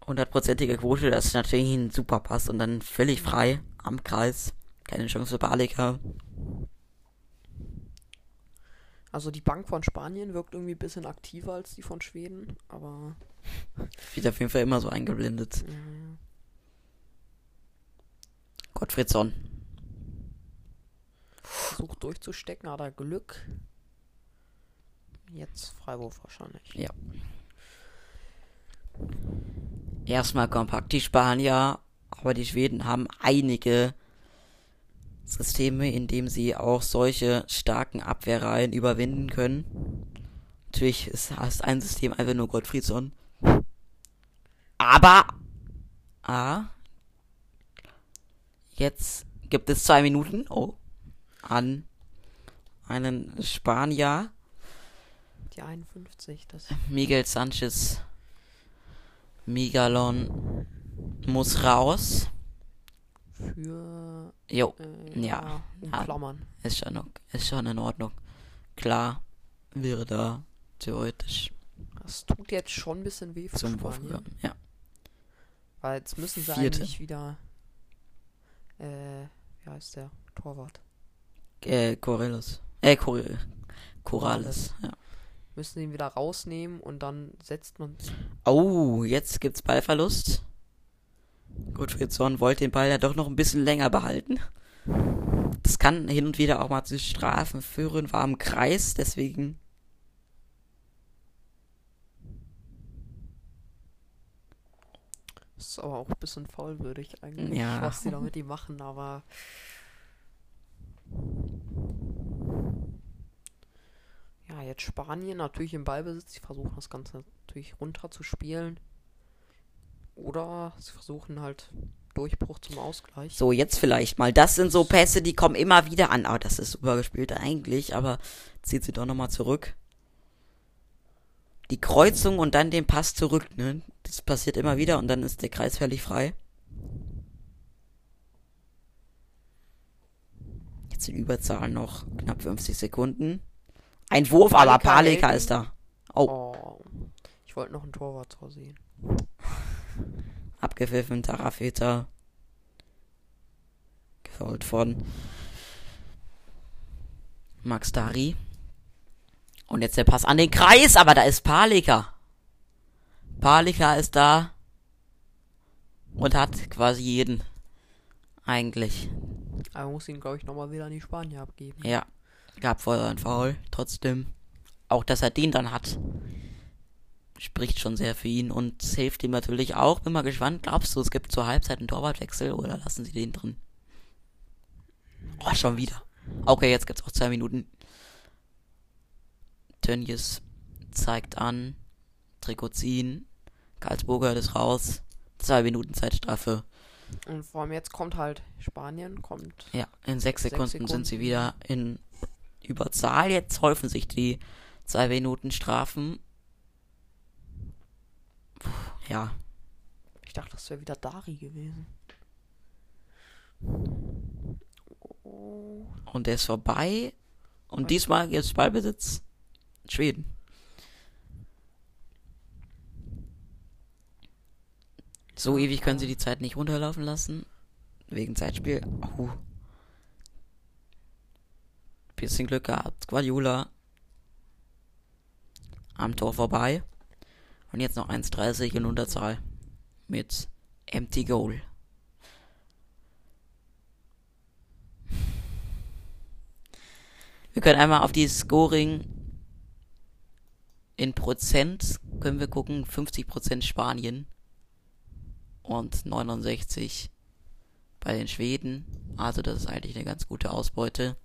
Hundertprozentige Quote, das ist natürlich ein super Pass und dann völlig frei am Kreis. Keine Chance für Balika. Also die Bank von Spanien wirkt irgendwie ein bisschen aktiver als die von Schweden, aber Wird auf jeden Fall immer so eingeblendet. ja, ja. Gottfriedsson. versucht durchzustecken, hat er Glück. Jetzt Freiwurf wahrscheinlich. Ja. Erstmal kompakt die Spanier, aber die Schweden haben einige Systeme, in dem sie auch solche starken Abwehrreihen überwinden können. Natürlich ist, ist ein System einfach nur Gottfriedsson. Aber, ah, jetzt gibt es zwei Minuten, oh, an einen Spanier, Die 51, das Miguel Sanchez Migalon muss raus. Für Jo, äh, Ja, ja, umklammern. ist schon, ist schon in Ordnung. Klar, wäre da theoretisch Das tut jetzt schon ein bisschen weh für zum Wurf Spanien. gegangen. Ja. Weil jetzt müssen sie Vierte. eigentlich wieder äh, wie heißt der? Torwart. Äh, Corellis. Äh, Cor Corrales. Ja. Müssen ihn wieder rausnehmen und dann setzt man Oh, jetzt gibt's Ballverlust. Gottfriedsson wollte den Ball ja doch noch ein bisschen länger behalten. Das kann hin und wieder auch mal zu Strafen führen, war im Kreis, deswegen ist aber auch ein bisschen faulwürdig eigentlich, Ja. was die da mit ihm machen, aber ja, jetzt Spanien natürlich im Ballbesitz, sie versuchen das Ganze natürlich runter zu spielen. Oder sie versuchen halt Durchbruch zum Ausgleich. So, jetzt vielleicht mal. Das sind so Pässe, die kommen immer wieder an. Oh, das ist super gespielt eigentlich, aber zieht sie doch nochmal zurück. Die Kreuzung und dann den Pass zurück, ne? Das passiert immer wieder und dann ist der Kreis völlig frei. Jetzt in Überzahl noch knapp 50 Sekunden. Ein Wurf, aber Palika ist da. Oh, Oh, ich wollte noch ein Torwart sehen. Abgepfiffen, Tarafeta. Gefault von Max Dari. Und jetzt der Pass an den Kreis, aber da ist Palika. Palika ist da und hat quasi jeden. Eigentlich. Aber man muss ihn, glaube ich, nochmal wieder an die Spanier abgeben. Ja. Gab vorher ein Foul. Trotzdem. Auch, dass er den dann hat. Spricht schon sehr für ihn und hilft ihm natürlich auch. Bin mal gespannt. Glaubst du, es gibt zur Halbzeit einen Torwartwechsel oder lassen sie den drin? Oh, schon wieder. Okay, jetzt gibt's auch zwei Minuten. Tönjes zeigt an. Trikot ziehen. Karlsburger ist raus. Zwei Minuten Zeitstrafe. Und vor allem jetzt kommt halt Spanien, kommt. Ja, in sechs Sekunden, Sekunden. sind sie wieder in Überzahl. Jetzt häufen sich die zwei Minuten Strafen. Ja, Ich dachte, das wäre wieder Dari gewesen. Oh. und der ist vorbei. Und diesmal jetzt Ballbesitz Schweden. So ewig können sie die Zeit nicht runterlaufen lassen. Wegen Zeitspiel. Oh. Bisschen Glück gehabt. Guardiola am Tor vorbei. Und jetzt noch 1,30 in Unterzahl. Mit Empty Goal. Wir können einmal auf die Scoring in Prozent können wir gucken. 50% Spanien und 69 bei den Schweden. Also das ist eigentlich eine ganz gute Ausbeute.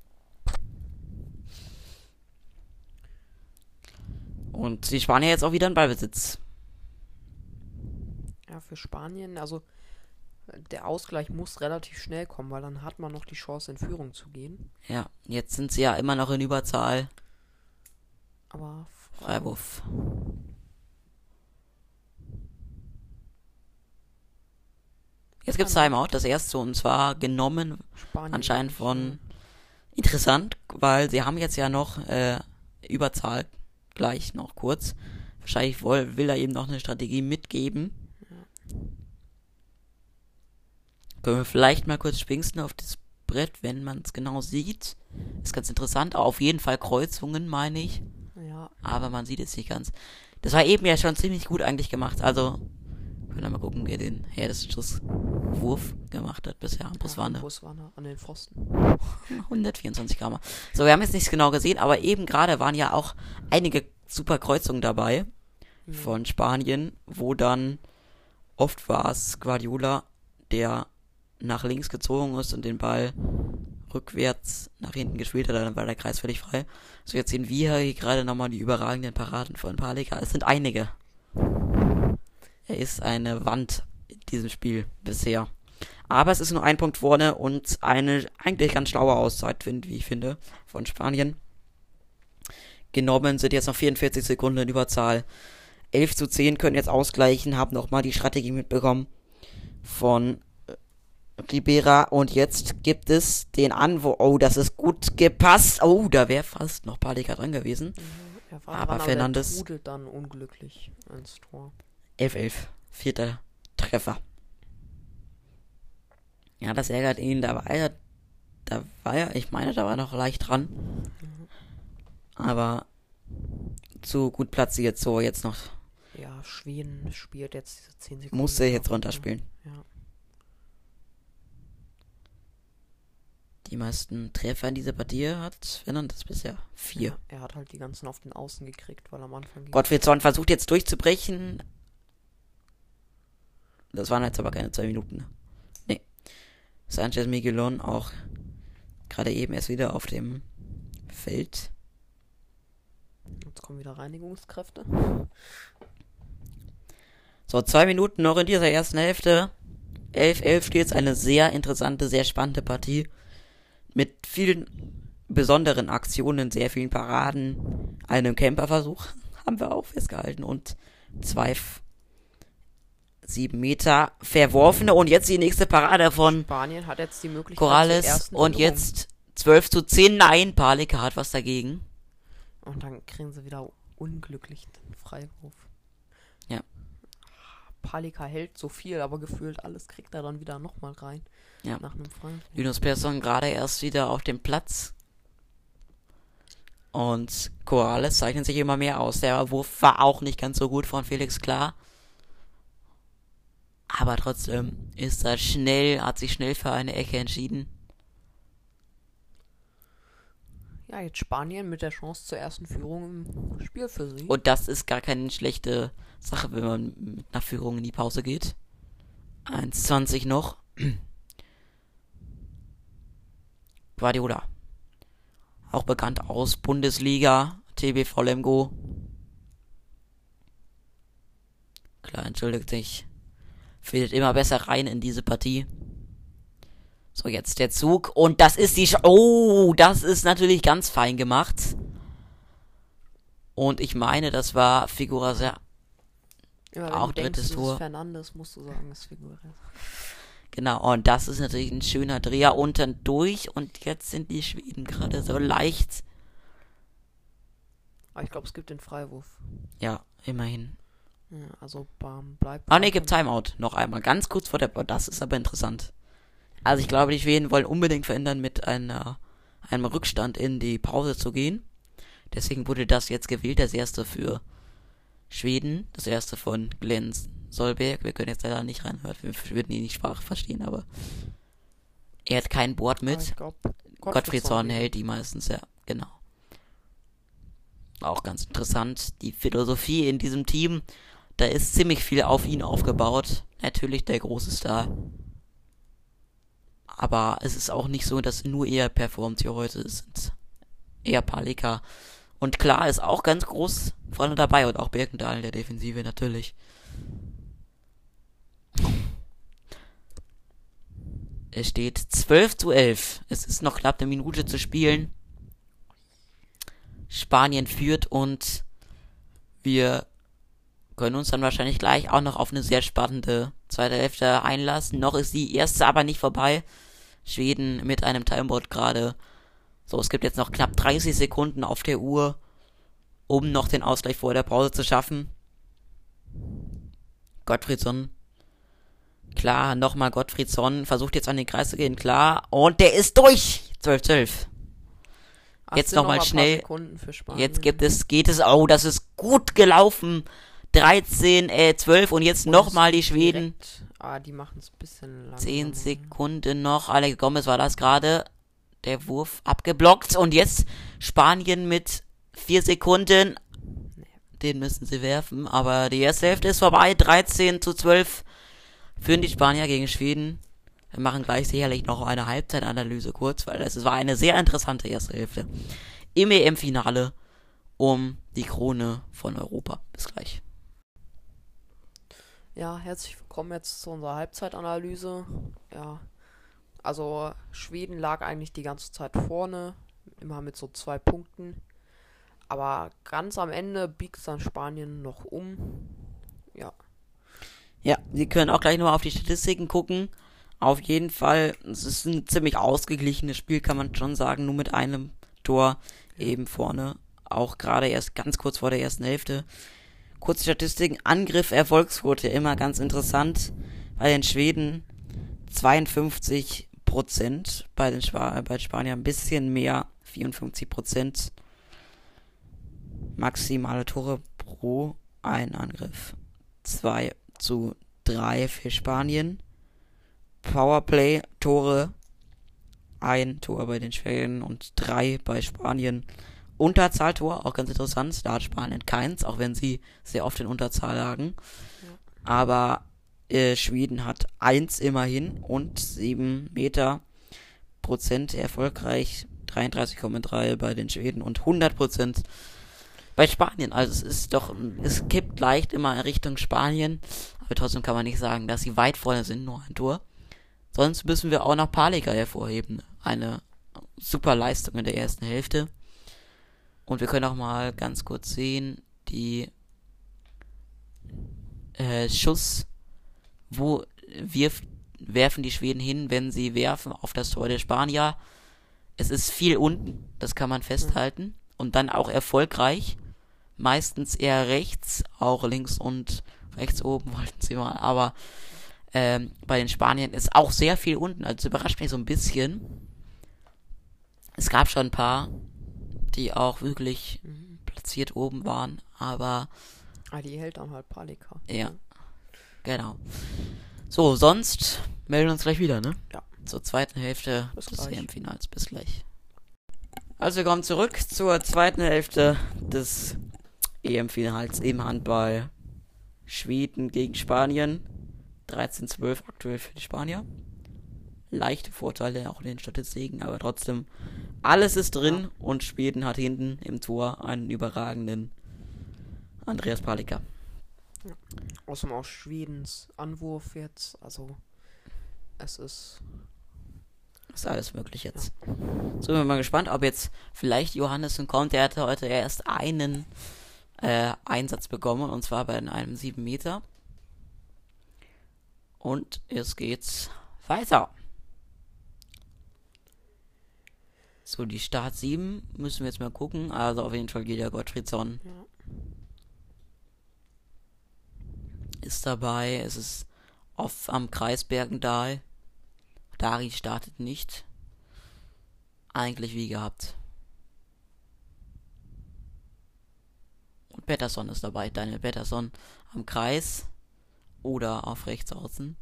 Und die Spanier jetzt auch wieder in Ballbesitz. Ja, für Spanien, also äh, der Ausgleich muss relativ schnell kommen, weil dann hat man noch die Chance, in Führung zu gehen. Ja, jetzt sind sie ja immer noch in Überzahl. Aber Freiwurf. Jetzt gibt's Timeout, das erste und zwar genommen Spanien anscheinend von interessant, weil sie haben jetzt ja noch äh, Überzahl gleich noch kurz. Wahrscheinlich woll, will er eben noch eine Strategie mitgeben. Können wir vielleicht mal kurz springsten auf das Brett, wenn man es genau sieht. Ist ganz interessant. Auf jeden Fall Kreuzungen, meine ich. Ja, Aber man sieht es nicht ganz. Das war eben ja schon ziemlich gut eigentlich gemacht. Also, können wir mal gucken, wer den härtesten Schusswurf gemacht hat bisher. ja Buswanne. Buswanne an den Pfosten. 124 Gramm. So, wir haben jetzt nichts genau gesehen, aber eben gerade waren ja auch einige super Kreuzungen dabei von Spanien, wo dann oft war es Guardiola, der nach links gezogen ist und den Ball rückwärts nach hinten gespielt hat, dann war der Kreis völlig frei. So, jetzt sehen wir hier gerade nochmal die überragenden Paraden von Palika. Es sind einige. Er ist eine Wand in diesem Spiel bisher. Aber es ist nur ein Punkt vorne und eine eigentlich ganz schlaue Auszeit, find, wie ich finde, von Spanien. Genommen sind jetzt noch 44 Sekunden in Überzahl. 11 zu 10 können jetzt ausgleichen, haben nochmal die Strategie mitbekommen von äh, Ribera und jetzt gibt es den Anwo. Oh, das ist gut gepasst. Oh, da wäre fast noch Palika dran gewesen. Er war Aber Fernandes- dann unglücklich ins Tor. 11-11. Vierter Treffer. Ja, das ärgert ihn. Da war er, da war er, ich meine, da war er noch leicht dran. Aber zu gut platziert, so jetzt noch, Ja, Schweden spielt jetzt diese 10 Sekunden. musste er jetzt runterspielen. Ja. Die meisten Treffer in dieser Partie hat Fernandes bisher. Vier. Ja, er hat halt die ganzen auf den Außen gekriegt, weil am Anfang ging Gottfriedson versucht jetzt durchzubrechen. Das waren jetzt aber keine zwei Minuten. Nee. Sanchez Miguelon auch gerade eben erst wieder auf dem Feld. Jetzt kommen wieder Reinigungskräfte. So, zwei Minuten noch in dieser ersten Hälfte. 11-11 steht jetzt eine sehr interessante, sehr spannende Partie. Mit vielen besonderen Aktionen, sehr vielen Paraden, einem Camperversuch haben wir auch festgehalten und zwei sieben Meter verworfene und jetzt die nächste Parade von Spanien hat jetzt die Möglichkeit Corrales und jetzt 12 zu 10. Nein, Palika hat was dagegen. Und dann kriegen sie wieder unglücklich den Freiwurf. Ja. Palika hält so viel, aber gefühlt alles kriegt er dann wieder nochmal rein. Ja. Nach einem Freiwurf. Linus Persson gerade erst wieder auf dem Platz. Und Corrales zeichnet sich immer mehr aus. Der Wurf war auch nicht ganz so gut von Felix klar. Aber trotzdem ist er schnell, hat sich schnell für eine Ecke entschieden. Ja, jetzt Spanien mit der Chance zur ersten Führung im Spiel für sie. Und das ist gar keine schlechte Sache, wenn man mit einer Führung in die Pause geht. 1,20 noch. Guardiola. Auch bekannt aus Bundesliga, TBV Lemgo. Klar, entschuldigt sich. Findet immer besser rein in diese Partie. So, jetzt der Zug. Und das ist die. Sch oh, das ist natürlich ganz fein gemacht. Und ich meine, das war Figura sehr. Ja, Auch drittes Tor. Fernandes musst du sagen, ist Figueres. Genau, und das ist natürlich ein schöner Dreher unten durch. Und jetzt sind die Schweden gerade so leicht. Aber ich glaube, es gibt den Freiwurf. Ja, immerhin. Ja, also bam, bleibt. Ah, ne, gibt Timeout. Noch einmal. Ganz kurz vor der. Oh, das ist aber interessant. Also, ich glaube, die Schweden wollen unbedingt verändern, mit einer, einem Rückstand in die Pause zu gehen. Deswegen wurde das jetzt gewählt, das erste für Schweden, das erste von Glenn Solberg. Wir können jetzt leider nicht reinhören, wir würden ihn nicht Sprache verstehen, aber er hat kein Board mit. glaub, Gottfried Zorn Zorn hält die meistens, ja, genau. Auch ganz interessant, die Philosophie in diesem Team. Da ist ziemlich viel auf ihn aufgebaut. Natürlich der große Star. Aber es ist auch nicht so, dass nur er performt hier heute. Es sind eher Palika. Und klar ist auch ganz groß vorne dabei und auch Birkendahl in der Defensive natürlich. Es steht 12 zu 11. Es ist noch knapp eine Minute zu spielen. Spanien führt und wir können uns dann wahrscheinlich gleich auch noch auf eine sehr spannende zweite Hälfte einlassen. Noch ist die erste aber nicht vorbei. Schweden mit einem Timeboard gerade. So, es gibt jetzt noch knapp 30 Sekunden auf der Uhr, um noch den Ausgleich vor der Pause zu schaffen. Gottfriedsson. Klar, nochmal Gottfriedsson. Versucht jetzt an den Kreis zu gehen, klar. Und der ist durch! 12-12. Ach, Jetzt sind noch schnell. Jetzt gibt es, geht es, oh, das ist gut gelaufen. 13, äh, 12 und jetzt nochmal die Schweden. direkt- Ah, die machen es ein bisschen langsamer. 10 Sekunden noch. Alex Gomez war das gerade. Der Wurf abgeblockt. Und jetzt Spanien mit 4 Sekunden. Den müssen sie werfen. Aber die erste Hälfte ist vorbei. 13 zu 12 führen die Spanier gegen Schweden. Wir machen gleich sicherlich noch eine Halbzeitanalyse kurz, weil es war eine sehr interessante erste Hälfte. Im EM-Finale um die Krone von Europa. Bis gleich. Ja, herzlich willkommen jetzt zu unserer Halbzeitanalyse. Ja, also Schweden lag eigentlich die ganze Zeit vorne, immer mit so zwei Punkten. Aber ganz am Ende biegt dann Spanien noch um. Ja, Ja, Sie können auch gleich nochmal auf die Statistiken gucken. Auf jeden Fall, es ist ein ziemlich ausgeglichenes Spiel, kann man schon sagen, nur mit einem Tor eben vorne. Auch gerade erst ganz kurz vor der ersten Hälfte. Kurze Statistiken, Angriff, Erfolgsquote, immer ganz interessant. Bei den Schweden 52 Prozent, bei den, Spa bei den Spaniern ein bisschen mehr, 54 Prozent. Maximale Tore pro ein Angriff. 2 zu 3 für Spanien. Powerplay Tore. Ein Tor bei den Schweden und drei bei Spanien. Unterzahltor, auch ganz interessant. Da hat Spanien keins, auch wenn sie sehr oft in Unterzahl lagen. Aber äh, Schweden hat eins immerhin und sieben Meter Prozent erfolgreich. 33,3 bei den Schweden und 100 Prozent bei Spanien. Also es ist doch, es kippt leicht immer in Richtung Spanien. Aber trotzdem kann man nicht sagen, dass sie weit vorne sind, nur ein Tor. Sonst müssen wir auch noch Palika hervorheben. Eine super Leistung in der ersten Hälfte. Und wir können auch mal ganz kurz sehen, die äh, Schuss, wo wirft, werfen die Schweden hin, wenn sie werfen auf das Tor der Spanier. Es ist viel unten, das kann man festhalten. Und dann auch erfolgreich. Meistens eher rechts, auch links und rechts oben wollten sie mal. Aber ähm, bei den Spaniern ist auch sehr viel unten. Also überrascht mich so ein bisschen. Es gab schon ein paar, die auch wirklich platziert oben waren. Aber ah, die hält dann halt Palika. ja, genau. So, sonst melden wir uns gleich wieder, ne? Ja. Zur zweiten Hälfte Bis des. EM-Finals. Bis gleich. Also wir kommen zurück zur zweiten Hälfte des EM-Finals im Handball. Schweden gegen Spanien. 13-12 aktuell für die Spanier. Leichte Vorteile auch in den Statistiken, aber trotzdem alles ist drin und Schweden hat hinten im Tor einen überragenden Andreas Palika. Außerdem auch Schwedens Anwurf jetzt. Also, es ist Ist alles möglich jetzt. So, bin wir mal gespannt, ob jetzt vielleicht Johannessen kommt. Der hatte heute erst einen äh, Einsatz bekommen, und zwar bei einem 7 Meter. Und jetzt geht's weiter. So, die Start 7 müssen wir jetzt mal gucken. Also auf jeden Fall geht der Gottfriedson. Ja. Ist dabei. Es ist off am Kreisbergendahl. Dari startet nicht. Eigentlich wie gehabt. Und Pettersson ist dabei. Daniel Pettersson am Kreis oder auf rechts außen.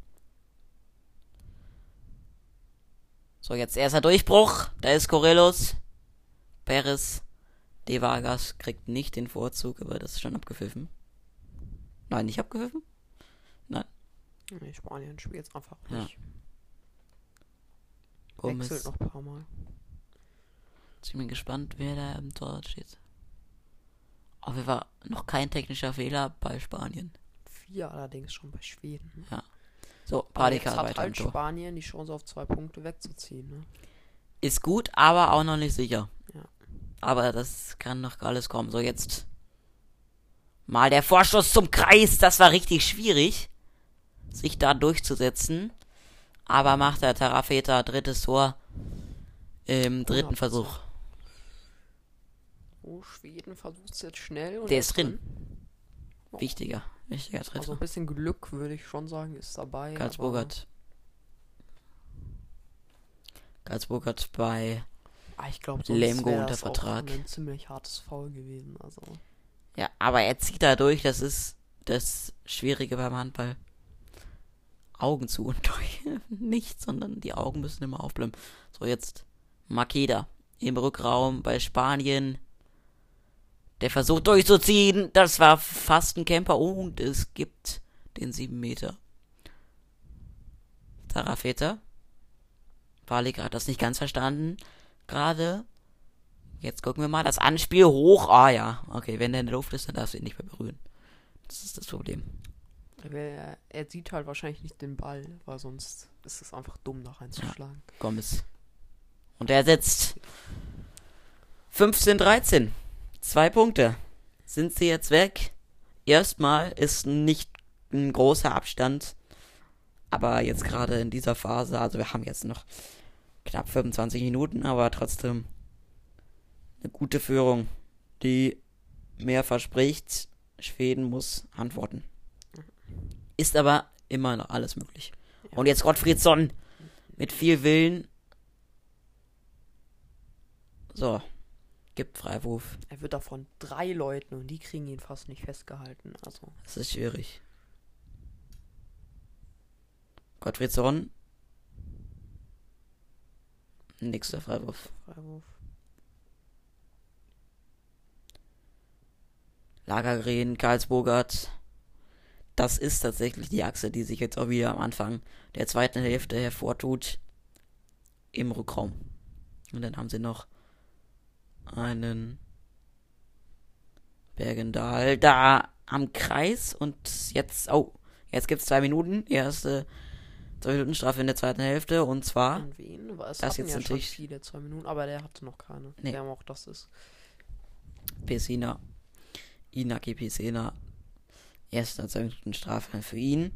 So, jetzt erster Durchbruch. Da ist Corellos. Perez. De Vargas kriegt nicht den Vorzug, aber das ist schon abgepfiffen. Nein, nicht abgepfiffen? Nein. Nee, Spanien spielt jetzt einfach Ja. nicht. Wechselt Gomez. noch ein paar Mal. Ich bin gespannt, wer da im Tor steht. Auf jeden Fall noch kein technischer Fehler bei Spanien. Vier allerdings schon bei Schweden. Ne? So, hat weiter halt. Spanien die Chance auf zwei Punkte wegzuziehen. Ne? Ist gut, aber auch noch nicht sicher. Ja. Aber das kann noch alles kommen. So, jetzt mal der Vorschuss zum Kreis. Das war richtig schwierig, sich da durchzusetzen. Aber macht der Tarafeta drittes Tor im dritten 100%. Versuch. Oh, Schweden versucht es jetzt schnell. Und Der er ist drin. Oh. Wichtiger, wichtiger Also Dritter. ein bisschen Glück, würde ich schon sagen, ist dabei. Karlsburgert. Karlsburgert bei aber- Ah, ich glaube, Lemgo unter das auch Vertrag. ein ziemlich hartes Foul gewesen. Also Ja, aber er zieht da durch, das ist das Schwierige beim Handball. Augen zu und durch. Nicht, sondern die Augen müssen immer aufbleiben. So, jetzt Makeda im Rückraum bei Spanien. Der versucht durchzuziehen. Das war fast ein Camper und es gibt den 7 Meter. Tarafeta. Balik hat das nicht ganz verstanden. Gerade. Jetzt gucken wir mal. Das Anspiel hoch. Ah ja. Okay, wenn der in der Luft ist, dann darfst du ihn nicht mehr berühren. Das ist das Problem. er, er sieht halt wahrscheinlich nicht den Ball, weil sonst ist es einfach dumm, da reinzuschlagen. Gomez. Und er setzt 15, 13. Zwei Punkte. Sind sie jetzt weg? Erstmal ist nicht ein großer Abstand. Aber jetzt gerade in dieser Phase, also wir haben jetzt noch knapp 25 Minuten, aber trotzdem eine gute Führung, die mehr verspricht. Schweden muss antworten. Ist aber immer noch alles möglich. Ja. Und jetzt Gottfriedsson mit viel Willen. So, gibt Freiwurf. Er wird da von drei Leuten und die kriegen ihn fast nicht festgehalten. Also Das ist schwierig. Gottfriedsson. Nächster Freiwurf. Freiwurf. Lagergren, Karlsburgert. Das ist tatsächlich die Achse, die sich jetzt auch wieder am Anfang der zweiten Hälfte hervortut. Im Rückraum. Und dann haben sie noch einen Bergendahl da am Kreis und jetzt, oh, jetzt gibt's zwei Minuten. Erste zwei Minuten Strafe in der zweiten Hälfte und zwar An wen? Es das jetzt ja natürlich- viele zwei Minuten, aber der hatte noch keine. Nee. Wer auch das ist. Pesina. Inaki Pesina. Erste zwei Minuten Strafe für ihn.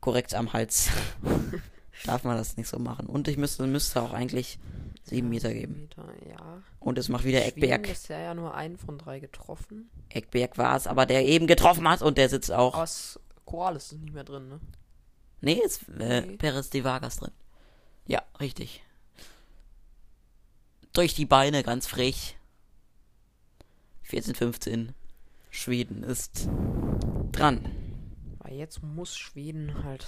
Korrekt am Hals. Darf man das nicht so machen. Und ich müsste, müsste auch eigentlich sieben Meter geben. Ja. Und es macht wieder Schweden Eckberg. ist ja, ja nur einen von drei getroffen. Eckberg war es, aber der eben getroffen hat und der sitzt auch. Aber es, Koralis ist nicht mehr drin, ne? Nee, ist äh, Nee. Perez de Vargas drin. Ja, richtig. Durch die Beine ganz frech. 14, 15. Schweden ist dran. Weil jetzt muss Schweden halt.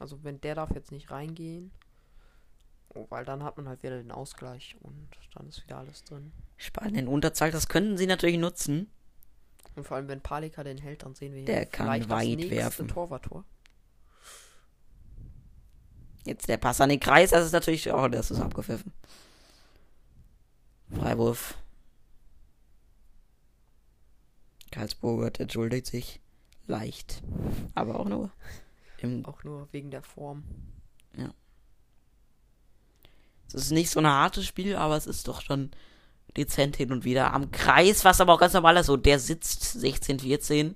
Also wenn der darf jetzt nicht reingehen. Oh, weil dann hat man halt wieder den Ausgleich und dann ist wieder alles drin. Spanien in Unterzahl, das könnten sie natürlich nutzen. Und vor allem wenn Palika den hält, dann sehen wir Der kann vielleicht weit das nächste werfen. Torwarttor. Jetzt der Pass an den Kreis, das ist natürlich auch, das ist abgepfiffen. Freiwurf. Karlsburger entschuldigt sich. Leicht. Aber auch nur. Auch nur wegen der Form. Es ist nicht so ein hartes Spiel, aber es ist doch schon dezent hin und wieder am Kreis, was aber auch ganz normal ist. So, der sitzt 16-14.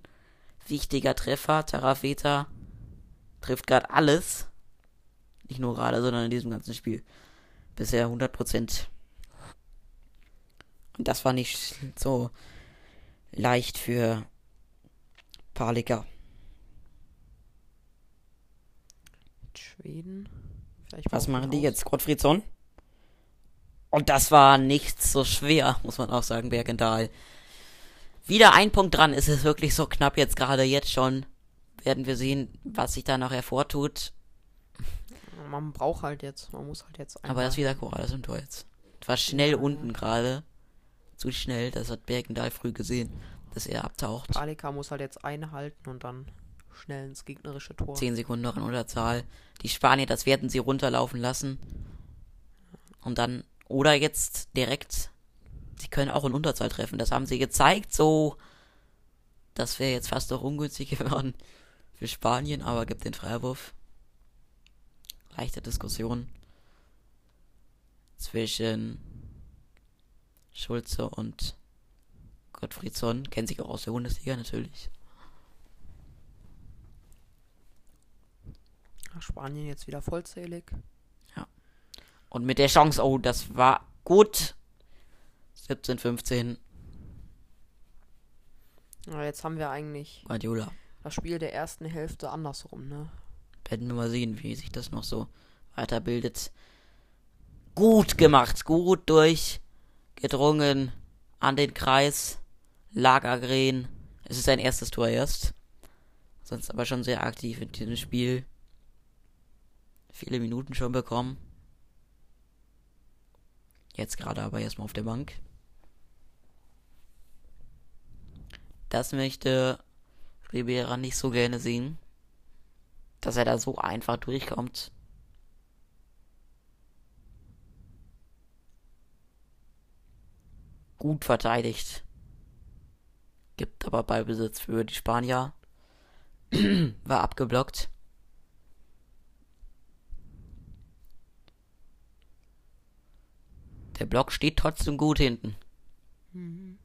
Wichtiger Treffer. Tarafeta trifft gerade alles. Nicht nur gerade, sondern in diesem ganzen Spiel. Bisher 100%. Und das war nicht so leicht für Palika. Schweden. Was machen die jetzt? Gottfriedsson? Und das war nicht so schwer, muss man auch sagen, Bergendahl. Wieder ein Punkt dran, ist es wirklich so knapp jetzt gerade jetzt schon. Werden wir sehen, was sich da noch hervortut. Man braucht halt jetzt, man muss halt jetzt. Aber das ist wieder Corrales im Tor jetzt. War schnell ja. unten gerade. Zu schnell, das hat Bergendahl früh gesehen, dass er abtaucht. Palika muss halt jetzt einhalten und dann schnell ins gegnerische Tor. Zehn Sekunden noch in Unterzahl. Die Spanier, das werden sie runterlaufen lassen. Und dann oder jetzt direkt, sie können auch in Unterzahl treffen. Das haben sie gezeigt, so. Das wäre jetzt fast noch ungünstig geworden für Spanien, aber gibt den Freiwurf. Leichte Diskussion zwischen Schulze und Gottfriedsson. Kennen sich auch aus der Bundesliga natürlich. Spanien jetzt wieder vollzählig. Und mit der Chance, oh, das war gut. 17, 15. Ja, jetzt haben wir eigentlich Guardiola. das Spiel der ersten Hälfte andersrum, ne? Werden wir mal sehen, wie sich das noch so weiterbildet. Gut gemacht, gut durchgedrungen an den Kreis. Lagergren. Es ist sein erstes Tor erst. Sonst aber schon sehr aktiv in diesem Spiel. Viele Minuten schon bekommen. Jetzt gerade aber erstmal auf der Bank. Das möchte Ribera nicht so gerne sehen. Dass er da so einfach durchkommt. Gut verteidigt. Gibt aber Ballbesitz für die Spanier. War abgeblockt. Der Block steht trotzdem gut hinten. Mhm.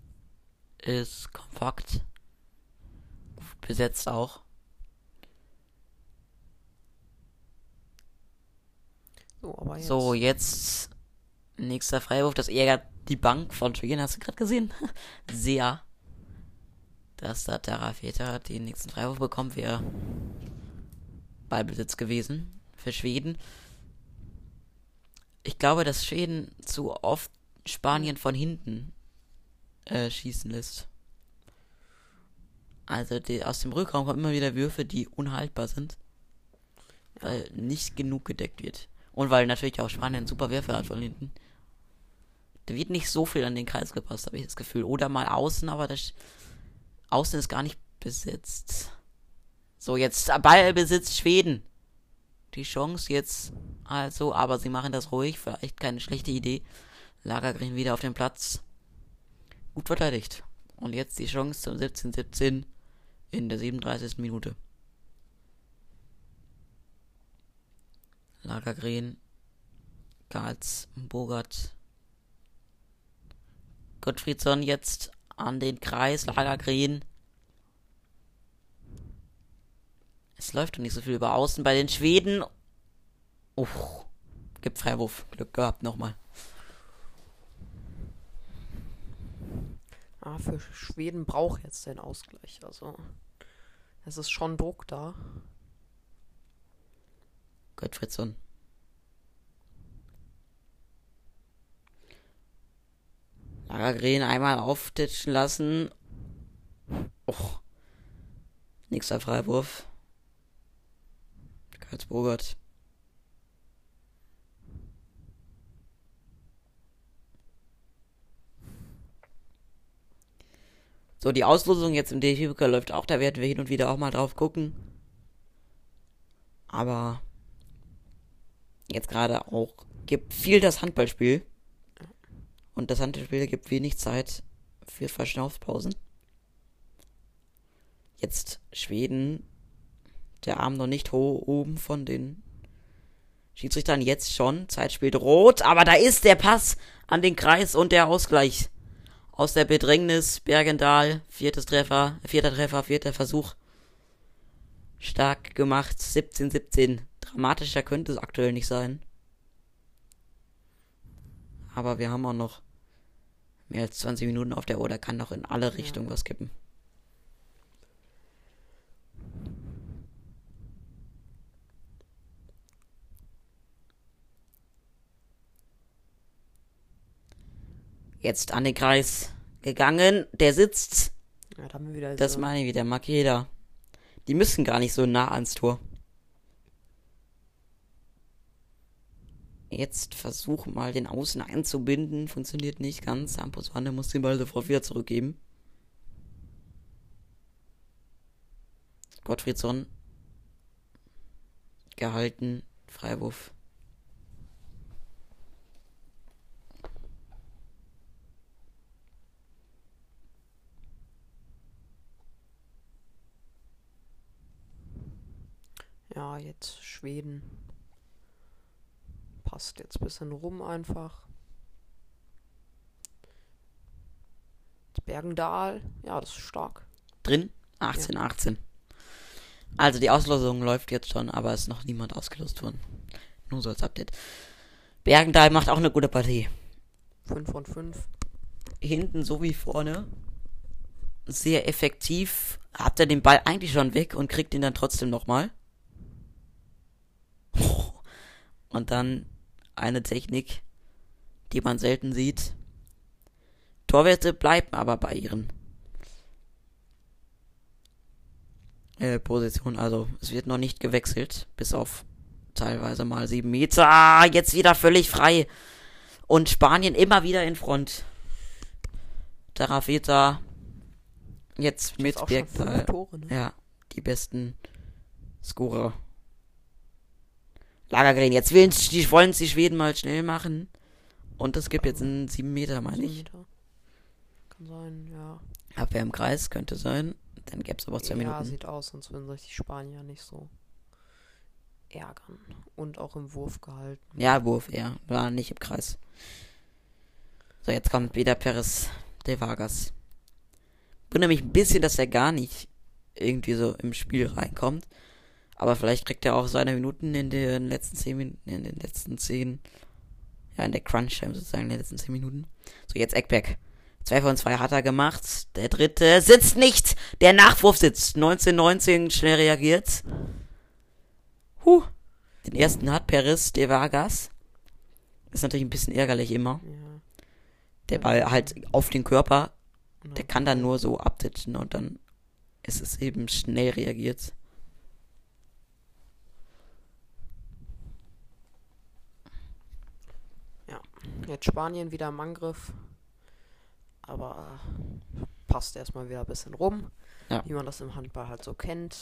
Ist kompakt. Besetzt auch. So, aber jetzt. So, jetzt nächster Freiwurf. Das ärgert die Bank von Schweden. Hast du gerade gesehen? Sehr. Dass da Terrafeta den nächsten Freiwurf bekommt, wäre Ballbesitz gewesen für Schweden ich glaube, dass Schweden zu oft Spanien von hinten äh, schießen lässt. Also die, aus dem Rückraum kommen immer wieder Würfe, die unhaltbar sind. Weil nicht genug gedeckt wird. Und weil natürlich auch Spanien super Werfer hat von hinten. Da wird nicht so viel an den Kreis gepasst, habe ich das Gefühl. Oder mal außen, aber das Außen ist gar nicht besetzt. So, jetzt Ball besitzt Schweden die Chance jetzt also, aber sie machen das ruhig, vielleicht keine schlechte Idee. Lagergren wieder auf dem Platz. Gut verteidigt. Und jetzt die Chance zum 17-17 in der 37. Minute. Lagergren, Karls, Bogart, Gottfriedsson jetzt an den Kreis, Lagergren Es läuft doch nicht so viel über Außen bei den Schweden. Uff. Gibt Freiwurf. Glück gehabt nochmal. Ah, für Schweden braucht jetzt den Ausgleich. Also, es ist schon Druck da. Gottfriedsson. Lagergren einmal auftitschen lassen. Och. Nächster Freiwurf. Karlsburgert. So, die Auslosung jetzt im DFB läuft auch, da werden wir hin und wieder auch mal drauf gucken. Aber jetzt gerade auch gibt viel das Handballspiel. Und das Handballspiel gibt wenig Zeit für Verschnaufspausen. Jetzt Schweden der Arm noch nicht hoch oben von den Schiedsrichtern jetzt schon. Zeit spielt rot, aber da ist der Pass an den Kreis und der Ausgleich. Aus der Bedrängnis Bergendahl, viertes Treffer, vierter Treffer, vierter Versuch. Stark gemacht, 17-17. Dramatischer könnte es aktuell nicht sein. Aber wir haben auch noch mehr als 20 Minuten auf der Uhr, da kann noch in alle Richtungen ja. was kippen. Jetzt an den Kreis gegangen. Der sitzt. Ja, da haben wir wieder das so. meine ich wieder. Makeda. Die müssen gar nicht so nah ans Tor. Jetzt versuch mal den Außen einzubinden. Funktioniert nicht ganz. Amposwane muss den Ball sofort wieder zurückgeben. Gottfriedson. Gehalten. Freiwurf. Ja, jetzt Schweden. Passt jetzt ein bisschen rum einfach. Bergendahl, ja, das ist stark. Drin? 18, ja. 18. Also die Auslosung läuft jetzt schon, aber es ist noch niemand ausgelost worden. Nur so als Update. Bergendahl macht auch eine gute Partie. 5 von 5. Hinten so wie vorne. Sehr effektiv. Habt er den Ball eigentlich schon weg und kriegt ihn dann trotzdem nochmal. Und dann eine Technik, die man selten sieht. Torwerte bleiben aber bei ihren äh, Positionen. Also es wird noch nicht gewechselt, bis auf teilweise mal sieben Meter. Ah, jetzt wieder völlig frei. Und Spanien immer wieder in Front. Tarafeta jetzt mit Birktal. Ne? Ja, die besten Scorer Lagergren. Jetzt wollen die, wollen die Schweden mal schnell machen. Und es gibt jetzt einen 7 Meter, meine ich. Meter. Kann sein, ja. Abwehr im Kreis könnte sein. Dann gäbe es aber zwei ja, Minuten. Ja, sieht aus, sonst würden sich die Spanier nicht so ärgern. Und auch im Wurf gehalten. Ja, Wurf, ja. War nicht im Kreis. So, jetzt kommt wieder Perez de Vargas. Wundert mich ein bisschen, dass er gar nicht irgendwie so im Spiel reinkommt. Aber vielleicht kriegt er auch seine Minuten in den letzten zehn Minuten, in den letzten zehn, ja, in der Crunch-Time sozusagen, in den letzten zehn Minuten. So, jetzt Eckback. Zwei von zwei hat er gemacht. Der dritte sitzt nicht. Der Nachwurf sitzt. 1919 schnell reagiert. Huh. Den ersten hat Peris de Vargas. Ist natürlich ein bisschen ärgerlich immer. Ja. Der Ball halt auf den Körper. Der kann dann nur so abtitschen und dann ist es eben schnell reagiert. Jetzt Spanien wieder im Angriff. Aber passt erstmal wieder ein bisschen rum. Ja. Wie man das im Handball halt so kennt.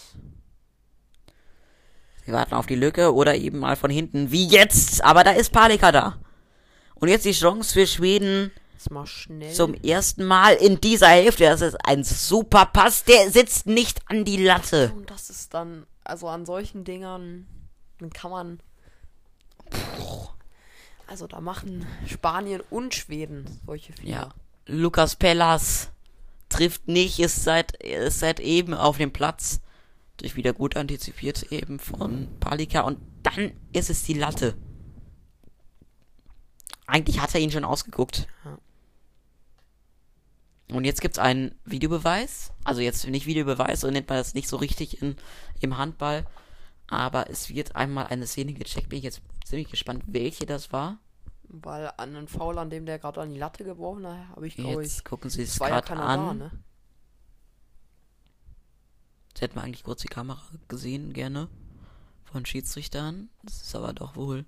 Sie warten auf die Lücke oder eben mal von hinten. Wie jetzt! Aber da ist Palika da. Und jetzt die Chance für Schweden. Zum ersten Mal in dieser Hälfte. Das ist ein super Pass. Der sitzt nicht an die Latte. Und das ist dann, also an solchen Dingern, dann kann man. Puh, also da machen Spanien und Schweden solche Fehler. Ja. Lukas Pellas trifft nicht, ist seit, ist seit eben auf dem Platz. Durch wieder gut antizipiert eben von Palika. Und dann ist es die Latte. Eigentlich hat er ihn schon ausgeguckt. Und jetzt gibt's einen Videobeweis. Also jetzt nicht Videobeweis, so nennt man das nicht so richtig in, im Handball. Aber es wird einmal eine Szene gecheckt. Bin ich jetzt ziemlich gespannt, welche das war. Weil an einen Foul, an dem der gerade an die Latte geworfen hat, habe ich glaube ich. gucken Sie es gerade ja an. Da, ne? Jetzt hätten wir eigentlich kurz die Kamera gesehen, gerne. Von Schiedsrichtern. Das ist aber doch wohl.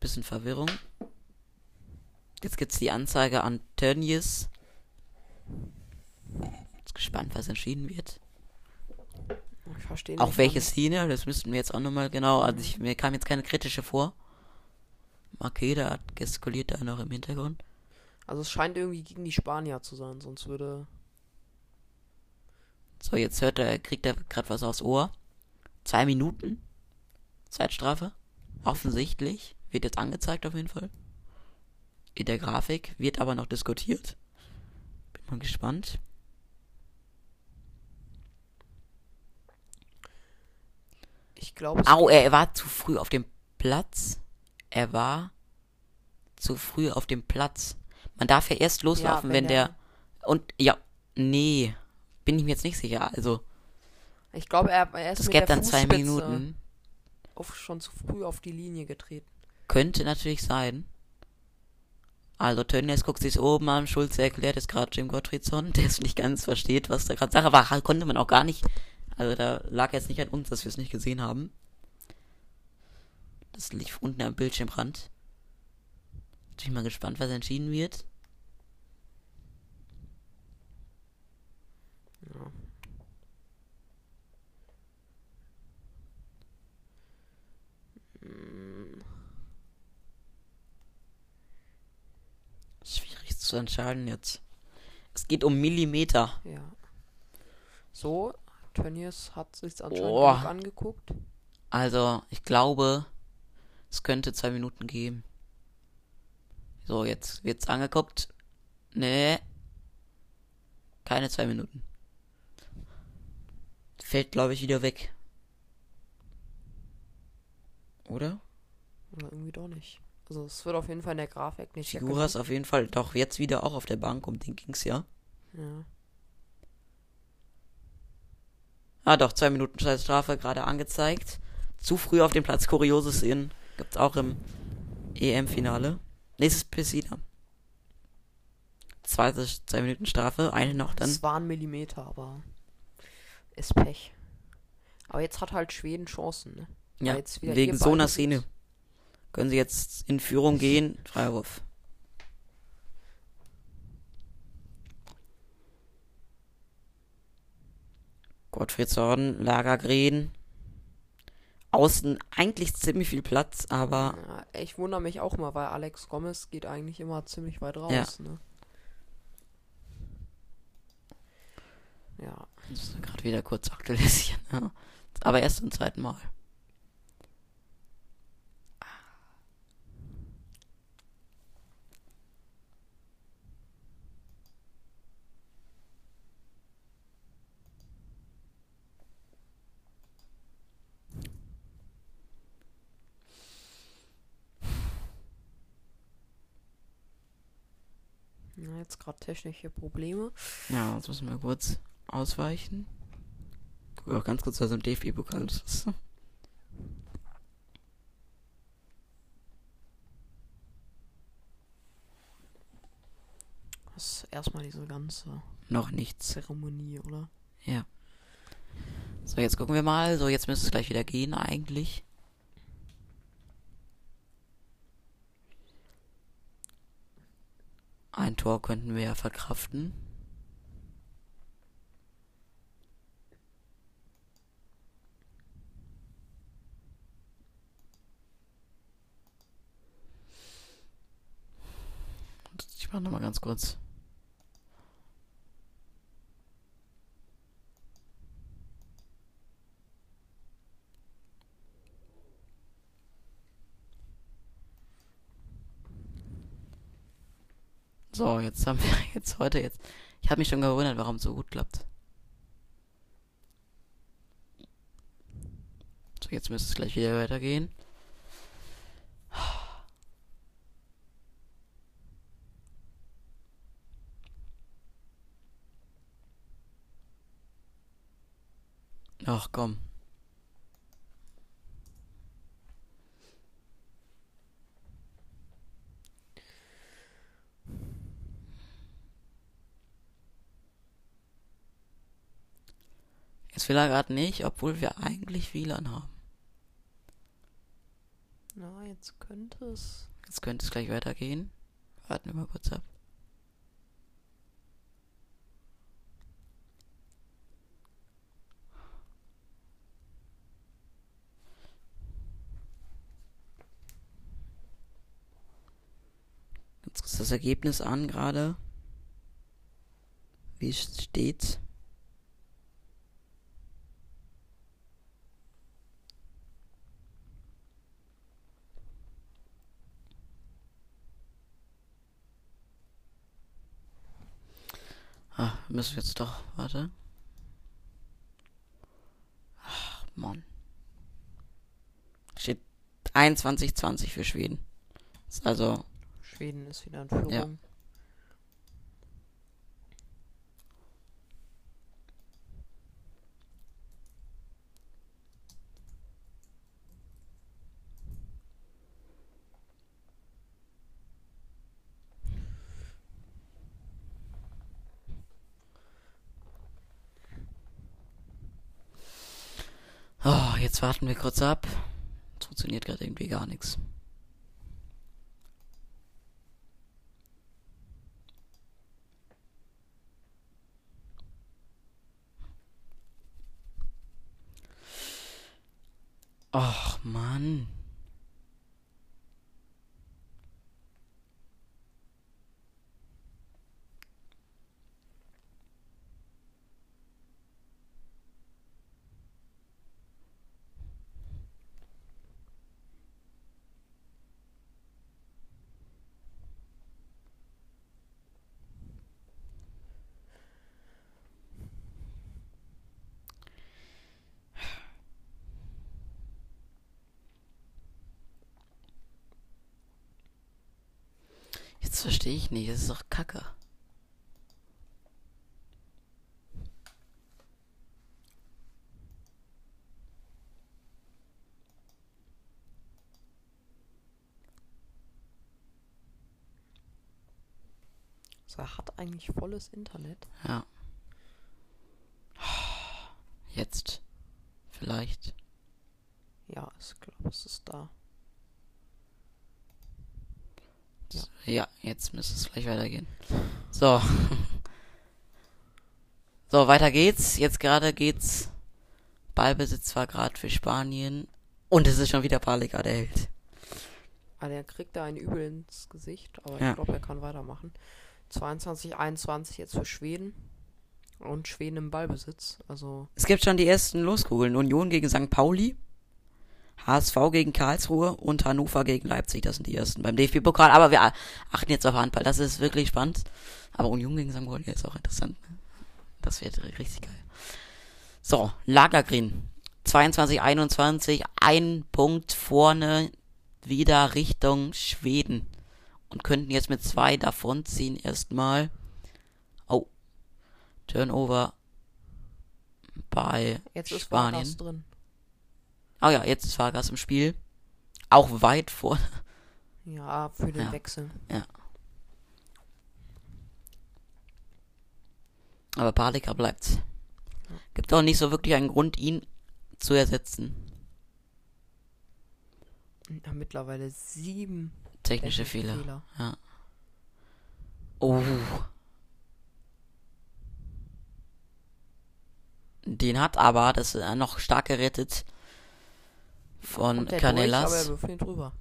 Bisschen Verwirrung. Jetzt gibt's die Anzeige an Tönnies. Jetzt gespannt, was entschieden wird. Ich verstehe Auch welche Szene, das müssten wir jetzt auch nochmal genau. Also ich, mir kam jetzt keine kritische vor. Makeda hat gestikuliert da noch im Hintergrund. Also es scheint irgendwie gegen die Spanier zu sein, sonst würde. So, jetzt hört er, kriegt er gerade was aufs Ohr. Zwei Minuten. Zeitstrafe. Offensichtlich. Wird jetzt angezeigt auf jeden Fall. In der Grafik. Wird aber noch diskutiert. Bin mal gespannt. Ich glaube, Au, er war zu früh auf dem Platz. Er war zu früh auf dem Platz. Man darf ja erst loslaufen, Ja, wenn, wenn der, Und ja, nee. Bin ich mir jetzt nicht sicher. Also, ich glaube, er, er ist das mit gäbe der dann zwei Fußspitze Minuten. Auf, schon zu früh auf die Linie getreten. Könnte natürlich sein. Also Tönnies guckt sich oben an, Schulze erklärt es gerade Jim Gottfriedson, der es nicht ganz versteht, was da gerade Sache war. Konnte man auch gar nicht. Also da lag jetzt nicht an uns, dass wir es nicht gesehen haben. Das lief unten am Bildschirmrand. Bin ich mal gespannt, was entschieden wird. Ja. Hm, Schwierig zu entscheiden jetzt. Es geht um Millimeter. Ja. So, Tönnies hat sich anscheinend genug angeguckt. Also, ich glaube, es könnte zwei Minuten geben. So, jetzt wird's angeguckt. Nee. Keine zwei Minuten. Fällt, glaube ich, wieder weg. Oder? Oder irgendwie doch nicht. Also es wird auf jeden Fall in der Grafik nicht Figuras auf jeden Fall. Doch, jetzt wieder auch auf der Bank. Um den ging's ja. Ja. Ah, doch, zwei Minuten Scheißstrafe gerade angezeigt. Zu früh auf dem Platz. Kuriose Szenen. Gibt's auch im EM-Finale. Nächstes Pessina. Zweite zwei Minuten Strafe. Eine noch dann. Es waren Millimeter, aber ist Pech. Aber jetzt hat halt Schweden Chancen, ne? Ja, Weil jetzt wieder wegen so einer Szene. Können sie jetzt in Führung gehen? Freiwurf. Gottfried Zorn, Lagergren. Außen eigentlich ziemlich viel Platz, aber Ja, ich wundere mich auch mal, weil Alex Gomez geht eigentlich immer ziemlich weit raus, Ja. ne? Ja, gerade wieder kurz aktualisieren. Ja. Aber erst zum zweiten Mal. Ja jetzt gerade technische Probleme. Ja, jetzt müssen wir kurz ausweichen. Guck auch ganz kurz, was im DFB-Pokal ist. Das ist erstmal diese ganze Noch nichts. Zeremonie, oder? Ja. So, jetzt gucken wir mal. So, jetzt müsste es gleich wieder gehen, eigentlich. Ein Tor könnten wir ja verkraften. Ich mach nochmal ganz kurz. So, jetzt haben wir jetzt heute jetzt. Ich habe mich schon gewundert, warum es so gut klappt. So, jetzt müsste es gleich wieder weitergehen. Ach komm. Jetzt will er gerade nicht, obwohl wir eigentlich WLAN haben. Na, jetzt könnte es. Jetzt könnte es gleich weitergehen. Warten wir mal kurz ab. Jetzt ist das Ergebnis an gerade. Wie es steht. müssen wir jetzt doch, warte. Ach, Mann. Steht 21-20 für Schweden. Ist also, Schweden ist wieder in Führung. Ja. oh, jetzt warten wir kurz ab. Es funktioniert gerade irgendwie gar nichts. Och, Mann. Verstehe ich nicht, das ist doch Kacke. Also er hat eigentlich volles Internet. Ja. Jetzt. Vielleicht. Ja, ich glaube, es ist da. Ja. Jetzt müsste es gleich weitergehen. So. So, weiter geht's. Jetzt gerade geht's. Ballbesitz war gerade für Spanien. Und es ist schon wieder Palika, der hält. Ah, der kriegt da ein Übel ins Gesicht, aber Ja. ich glaube, er kann weitermachen. 22, 21 jetzt für Schweden. Und Schweden im Ballbesitz. Also, Es gibt schon die ersten Loskugeln. Union gegen St. Pauli. HSV gegen Karlsruhe und Hannover gegen Leipzig. Das sind die ersten beim DFB-Pokal. Aber wir achten jetzt auf Handball. Das ist wirklich spannend. Aber Union gegen. Pauli ist auch interessant. ne? Das wird richtig geil. So, Lagergreen. 22, 21. Ein Punkt vorne wieder Richtung Schweden. Und könnten jetzt mit zwei davonziehen erstmal. Oh. Turnover bei jetzt ist Spanien. Oh ja, jetzt ist Vargas im Spiel. Auch weit vor. Ja, für den Ja. Wechsel. Aber Palika bleibt. Gibt auch nicht so wirklich einen Grund, ihn zu ersetzen. Ja, mittlerweile sieben Technische technische Fehler. Oh. Den hat aber, das ist noch stark gerettet von Kommt der durch, aber er Canellas. drüber.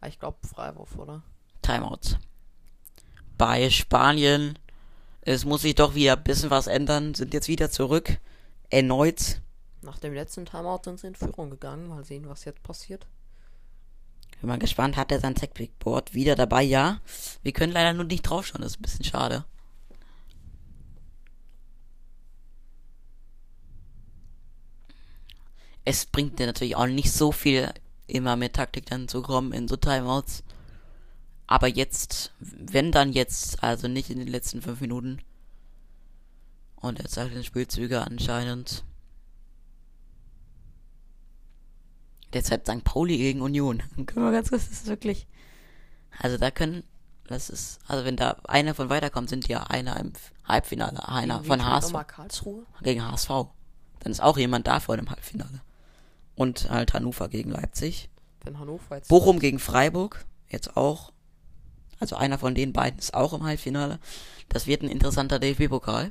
Ah, Ich glaube Freiwurf, oder? Timeout. Bei Spanien, es muss sich doch wieder ein bisschen was ändern, sind jetzt wieder zurück. Erneut. Nach dem letzten Timeout sind sie in Führung gegangen. Mal sehen, was jetzt passiert. Bin mal gespannt, hat er sein Tech-Big-Board wieder dabei? Ja. Wir können leider nur nicht draufschauen, das ist ein bisschen schade. Es bringt dir natürlich auch nicht so viel, immer mit Taktik dann zu kommen in so Timeouts. Aber jetzt, wenn dann jetzt, also nicht in den letzten fünf Minuten. Und er zeigt den Spielzüge anscheinend. Derzeit St. Pauli gegen Union. Können wir ganz kurz, das ist wirklich. Also da können, das ist, also wenn da einer von weiterkommt, sind ja einer im Halbfinale, einer Gegen von HSV gegen HSV. Dann ist auch jemand da vor dem Halbfinale. Und halt Hannover gegen Leipzig. Wenn Hannover jetzt. Bochum gegen Freiburg, jetzt auch. Also einer von den beiden ist auch im Halbfinale. Das wird ein interessanter DFB-Pokal.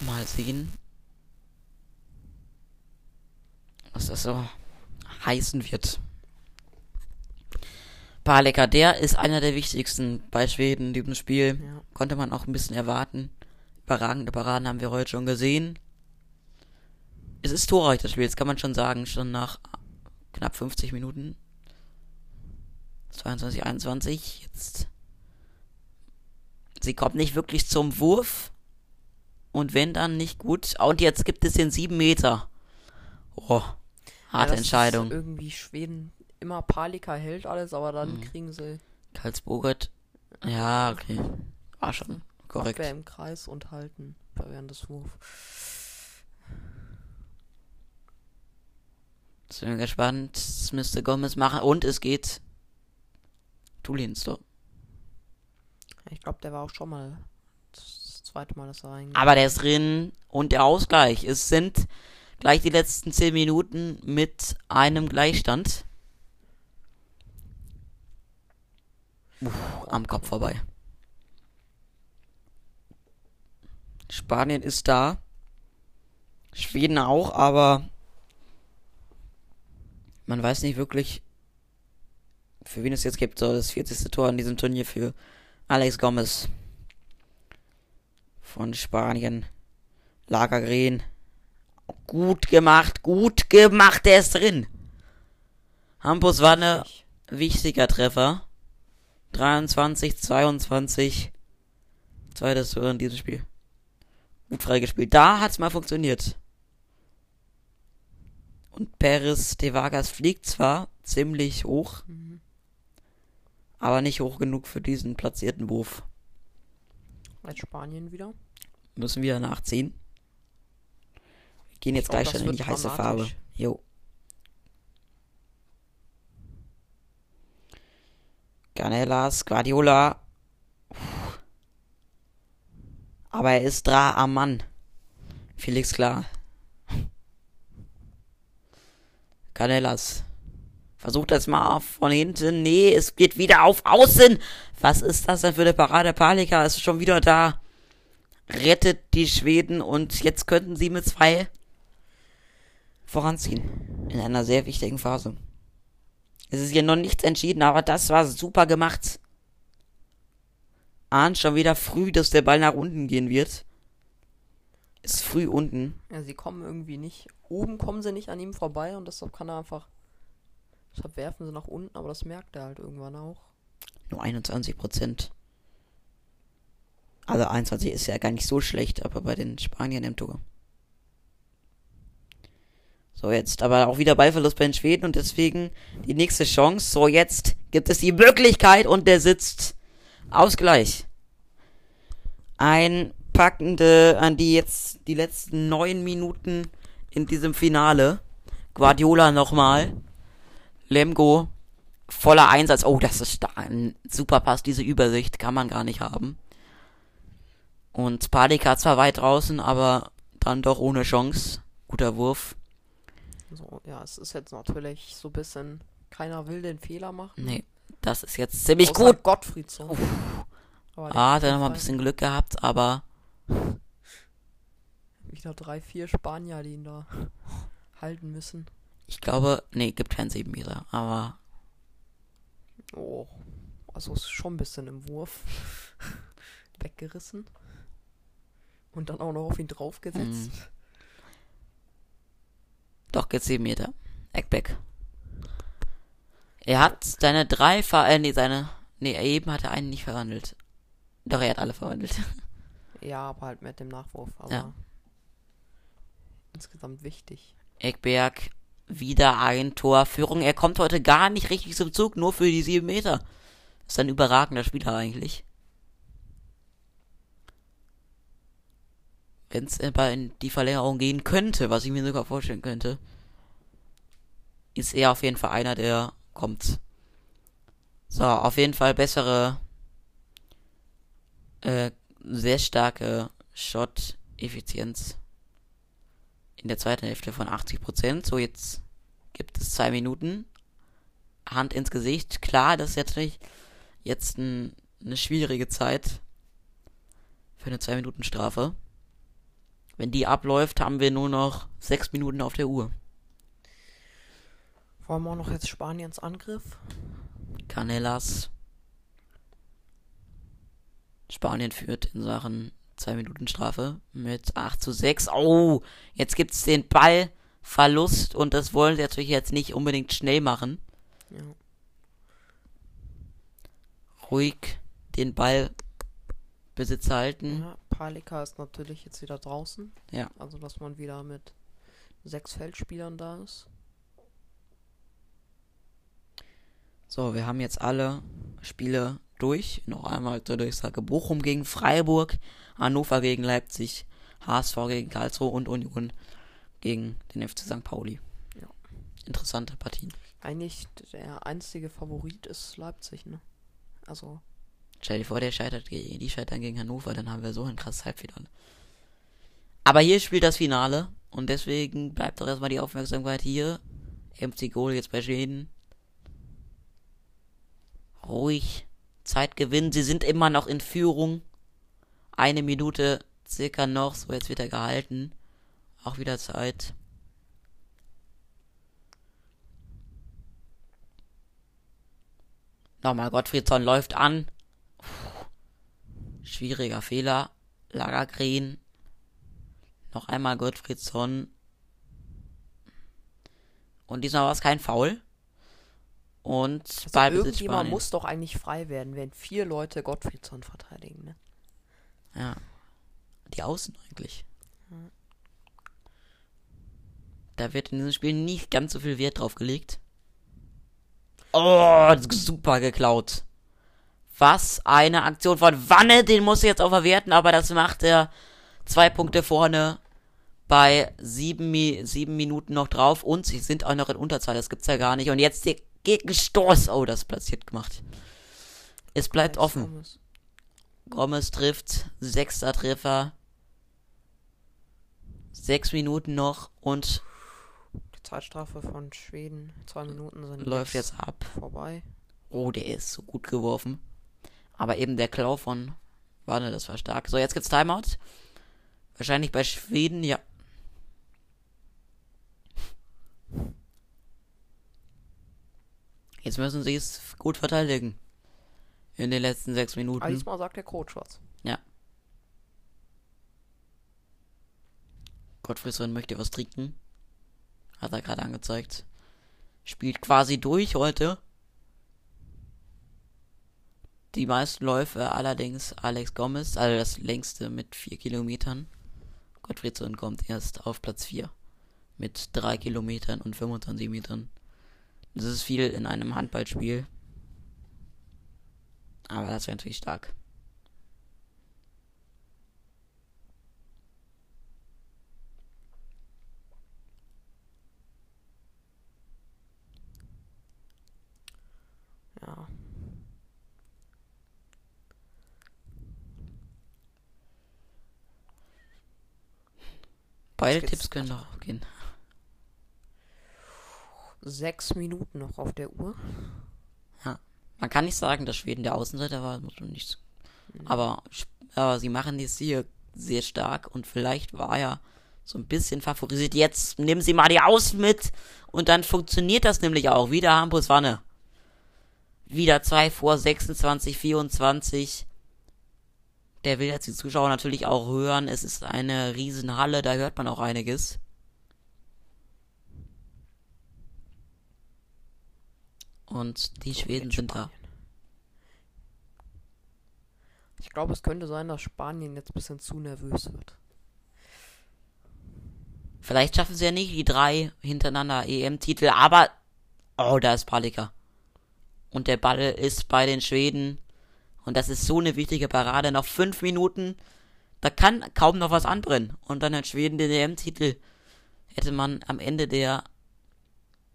Mal sehen, was das so heißen wird. Paleka, der ist einer der wichtigsten bei Schweden in diesem Spiel. Ja. Konnte man auch ein bisschen erwarten. Überragende Paraden haben wir heute schon gesehen. Es ist torreich, das Spiel, das kann man schon sagen. Schon nach knapp 50 Minuten. 22, 21. Jetzt sie kommt nicht wirklich zum Wurf. Und wenn dann nicht gut. Und jetzt gibt es den 7 Meter. Oh, harte ja, Entscheidung. irgendwie Schweden immer Palika hält alles, aber dann Mhm. kriegen sie Karlsburgert. Ja, okay. War schon korrekt. Abwehr im Kreis und halten während des Wurfs. Jetzt bin ich gespannt. Das müsste Gomez machen. Und es geht. Tulins so. Ich glaube, der war auch schon mal das zweite Mal, dass er reingeht. Aber der ist drin. Und der Ausgleich. Es sind gleich die letzten 10 Minuten mit einem Gleichstand. Uff, am Kopf vorbei. Spanien ist da. Schweden auch, aber man weiß nicht wirklich, für wen es jetzt gibt. So, das 40. Tor in diesem Turnier für Alex Gomez von Spanien. Lagergren. Gut gemacht, gut gemacht, der ist drin. Hampus war Richtig. wichtiger Treffer. 23, 22. Zweites Tor in diesem Spiel. Gut freigespielt. Da hat's mal funktioniert. Und Peres de Vargas fliegt zwar ziemlich hoch, Mhm. aber nicht hoch genug für diesen platzierten Wurf. Jetzt Spanien wieder. Müssen wir nachziehen. Wir gehen Ich jetzt glaub, gleich schon in die heiße Farbe. Jo. Ganelas, Guardiola. Puh. Aber er ist da am Mann. Felix klar. Canelas. Versucht das mal von hinten. Nee, es geht wieder auf Außen. Was ist das denn für eine Parade? Palika ist schon wieder da. Rettet die Schweden und jetzt könnten sie mit zwei voranziehen. In einer sehr wichtigen Phase. Es ist hier noch nichts entschieden, aber das war super gemacht. Ahnt schon wieder früh, dass der Ball nach unten gehen wird. Ist früh unten. Ja, sie kommen irgendwie nicht. Oben kommen sie nicht an ihm vorbei und deshalb kann er einfach. Deshalb werfen sie nach unten, aber das merkt er halt irgendwann auch. Nur 21 Prozent. Also 21 ist ja gar nicht so schlecht, aber bei den Spaniern im Tor. So, jetzt aber auch wieder Ballverlust bei den Schweden und deswegen die nächste Chance. So, jetzt gibt es die Möglichkeit und der sitzt Ausgleich. Ein packende an die jetzt die letzten neun Minuten in diesem Finale. Guardiola nochmal. Lemgo voller Einsatz. Oh, das ist ein super Pass. Diese Übersicht kann man gar nicht haben. Und Padika zwar weit draußen, aber dann doch ohne Chance. Guter Wurf. So, ja, es ist jetzt natürlich so ein bisschen. Keiner will den Fehler machen. Nee, das ist jetzt ziemlich Außer gut. Gottfried so. Ah, hat er noch mal ein bisschen Glück gehabt, aber Wieder drei, vier Spanier, die ihn da halten müssen. ich glaube, nee, gibt keinen 7 Meter. Aber Oh. Also ist schon ein bisschen im Wurf. Weggerissen. Und dann auch noch auf ihn draufgesetzt. Mhm. doch geht's 7 Meter. Eckbeck. Er hat seine drei ver äh, nee, seine nee, eben hat er einen nicht verwandelt. Doch er hat alle verwandelt. Ja, aber halt mit dem Nachwurf. Aber Ja. insgesamt wichtig. Eckberg wieder ein Tor Führung. Er kommt heute gar nicht richtig zum Zug, nur für die 7 Meter. Ist ein überragender Spieler eigentlich. Wenn es in die Verlängerung gehen könnte, was ich mir sogar vorstellen könnte, ist er auf jeden Fall einer, der kommt. So, auf jeden Fall bessere, äh, sehr starke Shot-Effizienz in der zweiten Hälfte von 80%. So, jetzt gibt es zwei Minuten. Hand ins Gesicht. Klar, das ist jetzt nicht jetzt ein, eine schwierige Zeit für eine zwei Minuten Strafe. Wenn die abläuft, haben wir nur noch sechs Minuten auf der Uhr. Vor allem auch noch jetzt Spaniens Angriff. Canelas. Spanien führt in Sachen 2 Minuten Strafe mit 8 zu 6. Oh, jetzt gibt's den Ballverlust und das wollen sie natürlich jetzt nicht unbedingt schnell machen. Ja. Ruhig den Ball Besitz halten. Ja, Palika ist natürlich jetzt wieder draußen. Ja. Also, dass man wieder mit sechs Feldspielern da ist. So, wir haben jetzt alle Spiele durch. Noch einmal zur Durchsage. Bochum gegen Freiburg, Hannover gegen Leipzig, HSV gegen Karlsruhe und Union gegen den FC St. Pauli. Ja. Interessante Partien. Eigentlich der einzige Favorit ist Leipzig, ne? Also, Stell dir vor, der scheitert, die scheitern gegen Hannover, dann haben wir so ein krasses Halbfinale. Aber hier spielt das Finale und deswegen bleibt doch erstmal die Aufmerksamkeit hier. MC Goal jetzt bei Schweden. Ruhig. Zeit gewinnen. Sie sind immer noch in Führung. Eine Minute circa noch. So, jetzt wird er gehalten. Auch wieder Zeit. Nochmal, Gottfriedson läuft an. Schwieriger Fehler. Lagergren. Noch einmal Gottfriedsson. Und diesmal war es kein Foul. Und also Ballbesitz irgendjemand Spanien. muss doch eigentlich frei werden, wenn vier Leute Gottfriedson verteidigen, ne? Ja. Die Außen eigentlich. Da wird in diesem Spiel nicht ganz so viel Wert drauf gelegt. Oh, super geklaut. Was eine Aktion von Wanne, den muss er jetzt auch verwerten, aber das macht er zwei Punkte vorne bei sieben, Mi sieben Minuten noch drauf und sie sind auch noch in Unterzahl, das gibt's ja gar nicht. Und jetzt Gegenstoß. Oh, das ist platziert gemacht. Es bleibt offen. Thomas. Gomez trifft, sechster Treffer. Sechs Minuten noch und Die Zeitstrafe von Schweden, zwei Minuten sind läuft jetzt ab. vorbei. Oh, der ist so gut geworfen. Aber eben der Klau von Wanne, das war stark. So, jetzt gibt's Timeout. Wahrscheinlich bei Schweden, ja. Jetzt müssen sie es gut verteidigen. In den letzten sechs Aber Minuten. diesmal sagt der Coach was. Ja. Gottfriedson möchte was trinken. Hat er gerade angezeigt. Spielt quasi durch heute. Die meisten Läufe allerdings Alex Gomez, also das längste mit vier Kilometern. Gottfriedson kommt erst auf Platz 4 mit drei Kilometern und 25 Metern. Das ist viel in einem Handballspiel. Aber das wäre natürlich stark. Ja. Beide Tipps können doch gehen. Sechs Minuten noch auf der Uhr. Man kann nicht sagen, dass Schweden der Außenseiter war, muss man nicht. Aber, aber sie machen es hier sehr stark und vielleicht war er so ein bisschen favorisiert. Jetzt nehmen sie mal die Außen mit und dann funktioniert das nämlich auch. Wieder Hampus Wanne. Wieder zwei vor 26, 24. Der will jetzt die Zuschauer natürlich auch hören. Es ist eine Riesenhalle, da hört man auch einiges. Und die So, Schweden sind da. Ich glaube, es könnte sein, dass Spanien jetzt ein bisschen zu nervös wird. Vielleicht schaffen sie ja nicht die drei hintereinander EM-Titel, aber. Oh, da ist Palika. Und der Ball ist bei den Schweden. Und das ist so eine wichtige Parade. Noch fünf Minuten. Da kann kaum noch was anbrennen. Und dann hat Schweden den EM-Titel. Hätte man am Ende der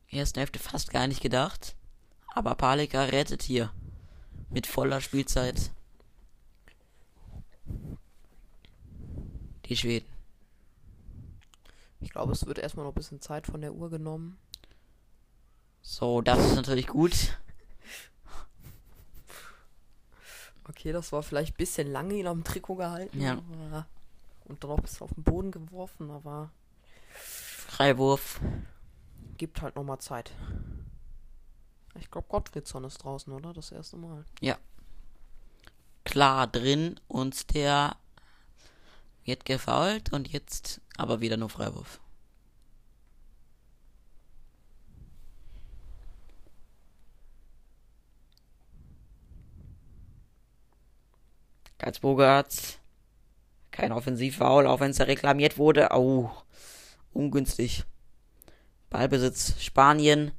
ersten Hälfte fast gar nicht gedacht. Aber Palika rettet hier. Mit voller Spielzeit. Die Schweden. Ich glaube, es wird erstmal noch ein bisschen Zeit von der Uhr genommen. So, das ist natürlich gut. Okay, das war vielleicht ein bisschen lange ihn am Trikot gehalten. Ja. Und dann auch bis auf den Boden geworfen, aber Freiwurf. gibt halt nochmal Zeit. Ich glaube, Gottfriedson ist draußen, oder? Das erste Mal. Klar drin und der wird gefault und jetzt aber wieder nur Freiwurf. Karlsburg kein Offensivfoul, auch wenn es reklamiert wurde. Au, ungünstig. Ballbesitz Spanien.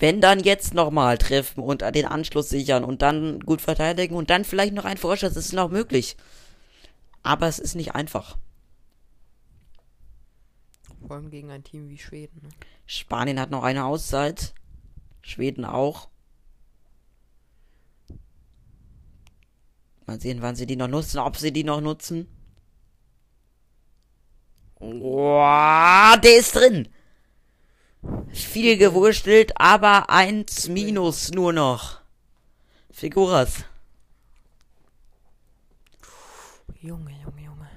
Wenn dann jetzt nochmal treffen und den Anschluss sichern und dann gut verteidigen und dann vielleicht noch ein Vorschuss, das ist noch möglich. Aber es ist nicht einfach. Vor allem gegen ein Team wie Schweden. Ne? Spanien hat noch eine Auszeit. Schweden auch. Mal sehen, wann sie die noch nutzen, ob sie die noch nutzen. Boah, der ist drin. Viel gewurstelt, aber eins minus nur noch. Figuras. Junge, Junge, Junge.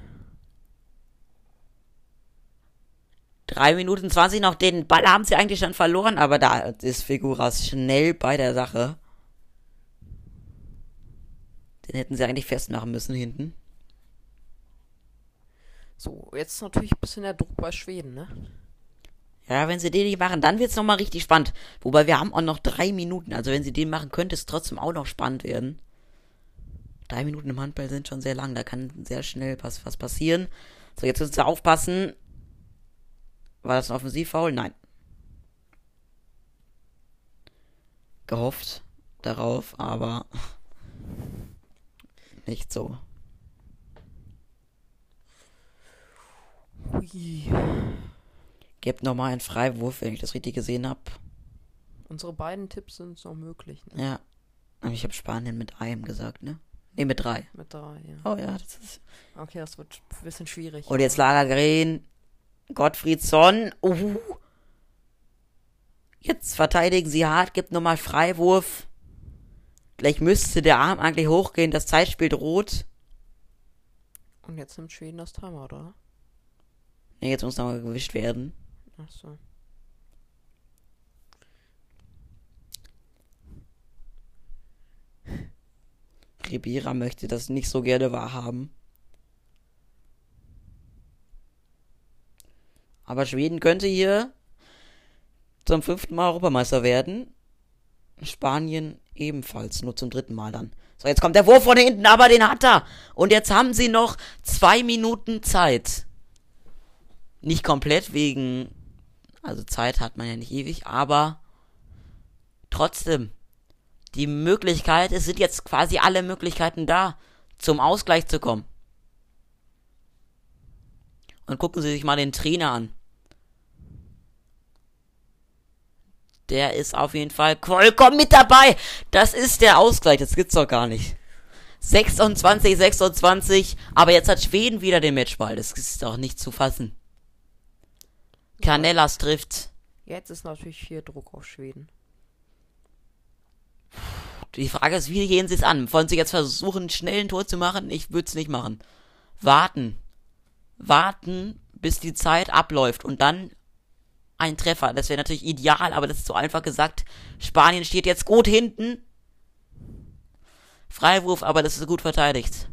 Drei Minuten zwanzig noch. Den Ball haben sie eigentlich schon verloren, aber da ist Figuras schnell bei der Sache. Den hätten sie eigentlich festmachen müssen hinten. So, jetzt natürlich ein bisschen der Druck bei Schweden, ne? Ja, wenn sie den nicht machen, dann wird's nochmal richtig spannend. Wobei wir haben auch noch drei Minuten. Also wenn sie den machen, könnte es trotzdem auch noch spannend werden. Drei Minuten im Handball sind schon sehr lang. Da kann sehr schnell was, was passieren. So, jetzt müssen sie aufpassen. War das ein Offensivfoul? Nein. Gehofft darauf, aber nicht so. Hui. Gebt nochmal einen Freiwurf, wenn ich das richtig gesehen habe. Unsere beiden Tipps sind noch möglich. Ne? Ja. Aber ich habe Spanien mit einem gesagt, ne? Ne, mit drei. Mit drei, ja. Oh ja, das ist. Okay, das wird ein bisschen schwierig. Und jetzt Lagergren, Gottfriedsson. Uh. Jetzt verteidigen sie hart, gibt nochmal Freiwurf. Gleich müsste der Arm eigentlich hochgehen, das Zeitspiel droht. Und jetzt nimmt Schweden das Timer, oder? Ne, jetzt muss nochmal gewischt werden. Ach so. Ribera möchte das nicht so gerne wahrhaben. Aber Schweden könnte hier zum fünften Mal Europameister werden. Spanien ebenfalls, nur zum dritten Mal dann. So, jetzt kommt der Wurf von hinten, aber den hat er. Und jetzt haben sie noch zwei Minuten Zeit nicht komplett wegen, also Zeit hat man ja nicht ewig, aber trotzdem, die Möglichkeit, es sind jetzt quasi alle Möglichkeiten da, zum Ausgleich zu kommen. Und gucken Sie sich mal den Trainer an. Der ist auf jeden Fall vollkommen mit dabei. Das ist der Ausgleich, das gibt's doch gar nicht. 26, 26, aber jetzt hat Schweden wieder den Matchball. Das ist doch nicht zu fassen. Canellas trifft. Jetzt ist natürlich viel Druck auf Schweden. Die Frage ist, wie gehen sie es an? Wollen sie jetzt versuchen, schnell ein Tor zu machen? Ich würde es nicht machen. Warten. Warten, bis die Zeit abläuft und dann ein Treffer. Das wäre natürlich ideal, aber das ist so einfach gesagt. Spanien steht jetzt gut hinten. Freiwurf, aber das ist gut verteidigt.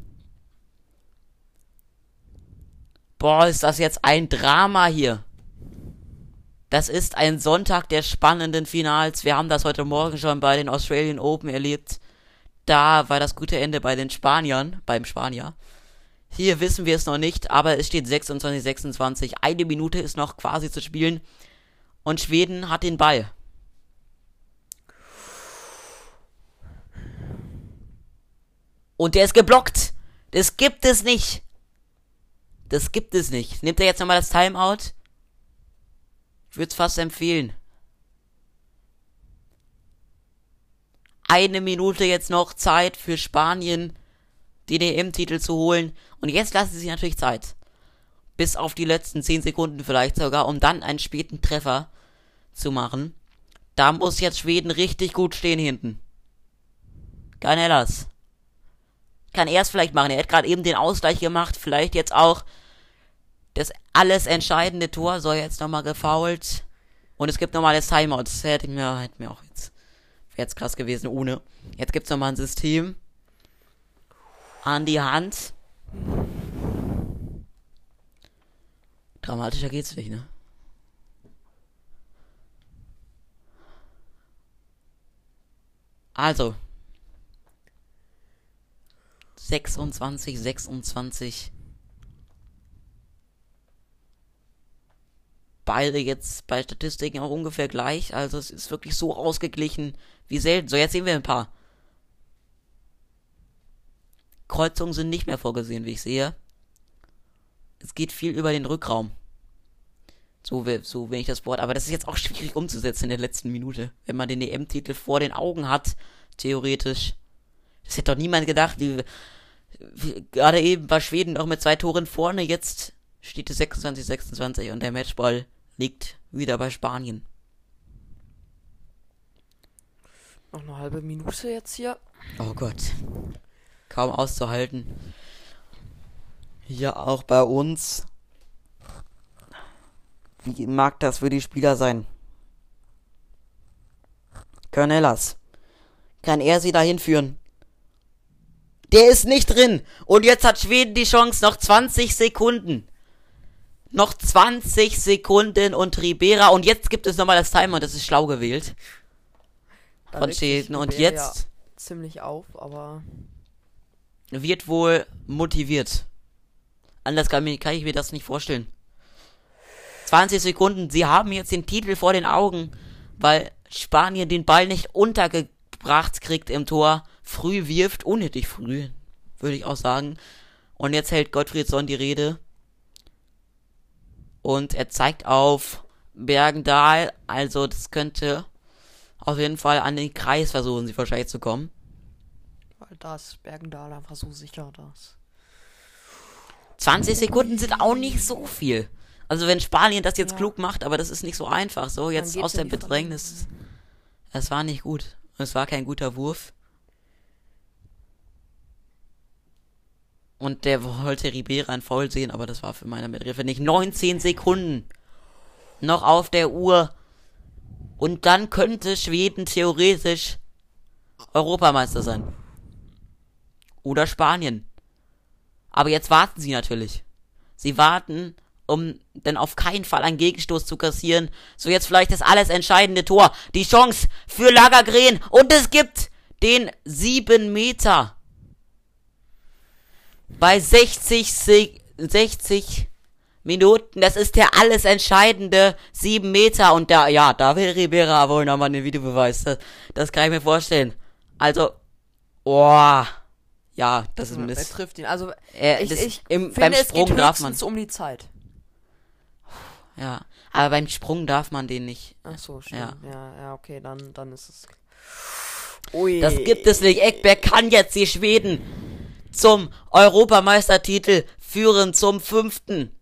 Boah, ist das jetzt ein Drama hier. Das ist ein Sonntag der spannenden Finals. Wir haben das heute Morgen schon bei den Australian Open erlebt. Da war das gute Ende bei den Spaniern, beim Spanier. Hier wissen wir es noch nicht, aber es steht 26, 26. Eine Minute ist noch quasi zu spielen. Und Schweden hat den Ball. Und der ist geblockt. Das gibt es nicht. Das gibt es nicht. Nimmt er jetzt nochmal das Timeout? Ich würde es fast empfehlen. Eine Minute jetzt noch Zeit für Spanien, den EM-Titel zu holen. Und jetzt lassen sie sich natürlich Zeit. Bis auf die letzten 10 Sekunden vielleicht sogar, um dann einen späten Treffer zu machen. Da muss jetzt Schweden richtig gut stehen hinten. Canellas. Kann er es vielleicht machen. Er hat gerade eben den Ausgleich gemacht. Vielleicht jetzt auch das alles entscheidende Tor soll jetzt nochmal gefault. Und es gibt nochmal das Timeout. Das hätte mir, hätte mir auch jetzt, wäre jetzt krass gewesen ohne. Jetzt gibt's nochmal ein System. An die Hand. Dramatischer geht's nicht, ne? Also. 26, 26. Beide jetzt bei Statistiken auch ungefähr gleich. Also es ist wirklich so ausgeglichen wie selten. So, jetzt sehen wir ein paar. Kreuzungen sind nicht mehr vorgesehen, wie ich sehe. Es geht viel über den Rückraum. So, so wenn ich das Wort. Aber das ist jetzt auch schwierig umzusetzen in der letzten Minute. Wenn man den EM-Titel vor den Augen hat, theoretisch. Das hätte doch niemand gedacht. Wie, gerade eben war Schweden noch mit zwei Toren vorne. Jetzt steht es 26-26 und der Matchball liegt wieder bei Spanien. Noch eine halbe Minute jetzt hier. Oh Gott. Kaum auszuhalten. Hier auch bei uns wie mag das für die Spieler sein? Cornelas. Kann er sie dahin führen? Der ist nicht drin. Und jetzt hat Schweden die Chance. Noch 20 Sekunden. Noch 20 Sekunden und Ribera. Und jetzt gibt es nochmal das Timer. Das ist schlau gewählt. Von Schweden. Und jetzt. Ja ziemlich auf, aber. Wird wohl motiviert. Anders kann, kann ich mir das nicht vorstellen. 20 Sekunden. Sie haben jetzt den Titel vor den Augen, weil Spanien den Ball nicht untergebracht kriegt im Tor. Früh wirft, unnötig früh, würde ich auch sagen. Und jetzt hält Gottfriedson die Rede. Und er zeigt auf Bergendahl. Also das könnte auf jeden Fall an den Kreis versuchen, sie wahrscheinlich zu kommen. Weil das Bergendahl einfach so sicher das. 20 Sekunden sind auch nicht so viel. Also wenn Spanien das jetzt ja. klug macht, aber das ist nicht so einfach. So, jetzt aus der Bedrängnis. Es war nicht gut. Es war kein guter Wurf. Und der wollte Ribera ein Foul sehen, aber das war für meine Begriffe nicht. 19 Sekunden noch auf der Uhr. Und dann könnte Schweden theoretisch Europameister sein. Oder Spanien. Aber jetzt warten sie natürlich. Sie warten um dann auf keinen Fall einen Gegenstoß zu kassieren. So jetzt vielleicht das alles entscheidende Tor. Die Chance für Lagergren. Und es gibt den 7 Meter. Bei 60, 60 Minuten. Das ist der alles entscheidende 7 Meter. Und da, ja, da will Ribera wohl nochmal den Videobeweis. Das, das kann ich mir vorstellen. Also, boah. Ja, das ist ein Mist. Er trifft ihn. Also, er, ich, ich im, finde, beim Sprung es geht darf man. um die Zeit. Ja, aber beim Sprung darf man den nicht. Ach so, schön. Ja, ja, ja okay, dann, dann ist es. Ui. Das gibt es nicht. Eckberg kann jetzt die Schweden zum Europameistertitel führen, zum fünften.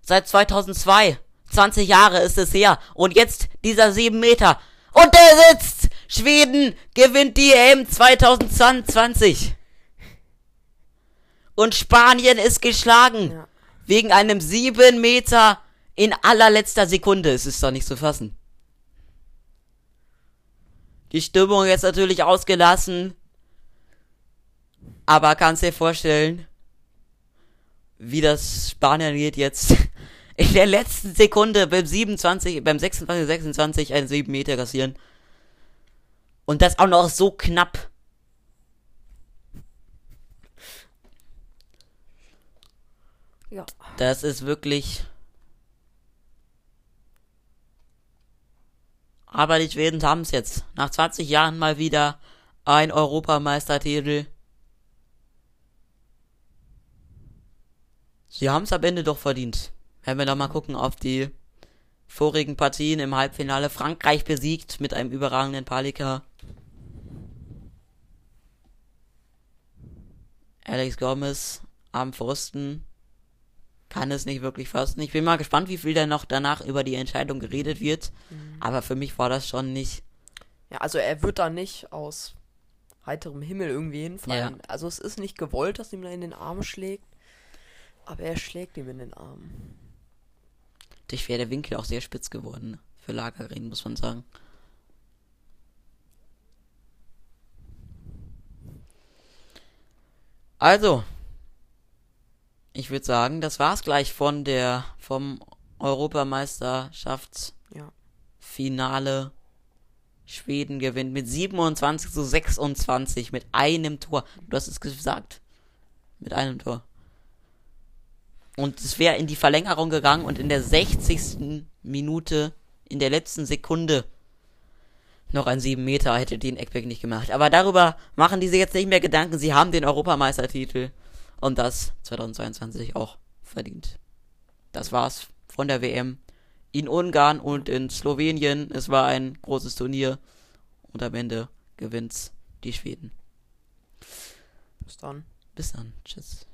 Seit 2002. 20 Jahre ist es her. Und jetzt dieser 7 Meter. Und der sitzt! Schweden gewinnt die EM 2022. Und Spanien ist geschlagen. Ja. Wegen einem 7 Meter in allerletzter Sekunde ist es doch nicht zu fassen. Die Stimmung jetzt natürlich ausgelassen. Aber kannst dir vorstellen, wie das Spanien geht jetzt in der letzten Sekunde beim 27, beim 26, 26 einen 7 Meter kassieren. Und das auch noch so knapp. Ja. Das ist wirklich Aber die Schweden haben es jetzt. Nach 20 Jahren mal wieder ein Europameistertitel. Sie haben es am Ende doch verdient. Wenn wir noch mal gucken auf die vorigen Partien im Halbfinale. Frankreich besiegt mit einem überragenden Palika. Alex Gomez am Pfosten kann es nicht wirklich fassen. Ich bin mal gespannt, wie viel da noch danach über die Entscheidung geredet wird. Mhm. Aber für mich war das schon nicht. Ja, also er wird da nicht aus heiterem Himmel irgendwie hinfallen. Ja. Also es ist nicht gewollt, dass ihm da in den Arm schlägt. Aber er schlägt ihm in den Arm. Dich wäre der Winkel auch sehr spitz geworden. Ne? Für Lagerring, muss man sagen. Also, ich würde sagen, das war's gleich von der vom Europameisterschaftsfinale. Ja. Schweden gewinnt mit 27 zu 26 mit einem Tor. Du hast es gesagt. Mit einem Tor. Und es wäre in die Verlängerung gegangen und in der 60. Minute, in der letzten Sekunde, noch ein 7 Meter hätte den Eckberg nicht gemacht. Aber darüber machen diese jetzt nicht mehr Gedanken. Sie haben den Europameistertitel und das 2022 auch verdient. Das war's von der WM in Ungarn und in Slowenien. Es war ein großes Turnier und am Ende gewinnt's die Schweden. Bis dann. Bis dann. Tschüss.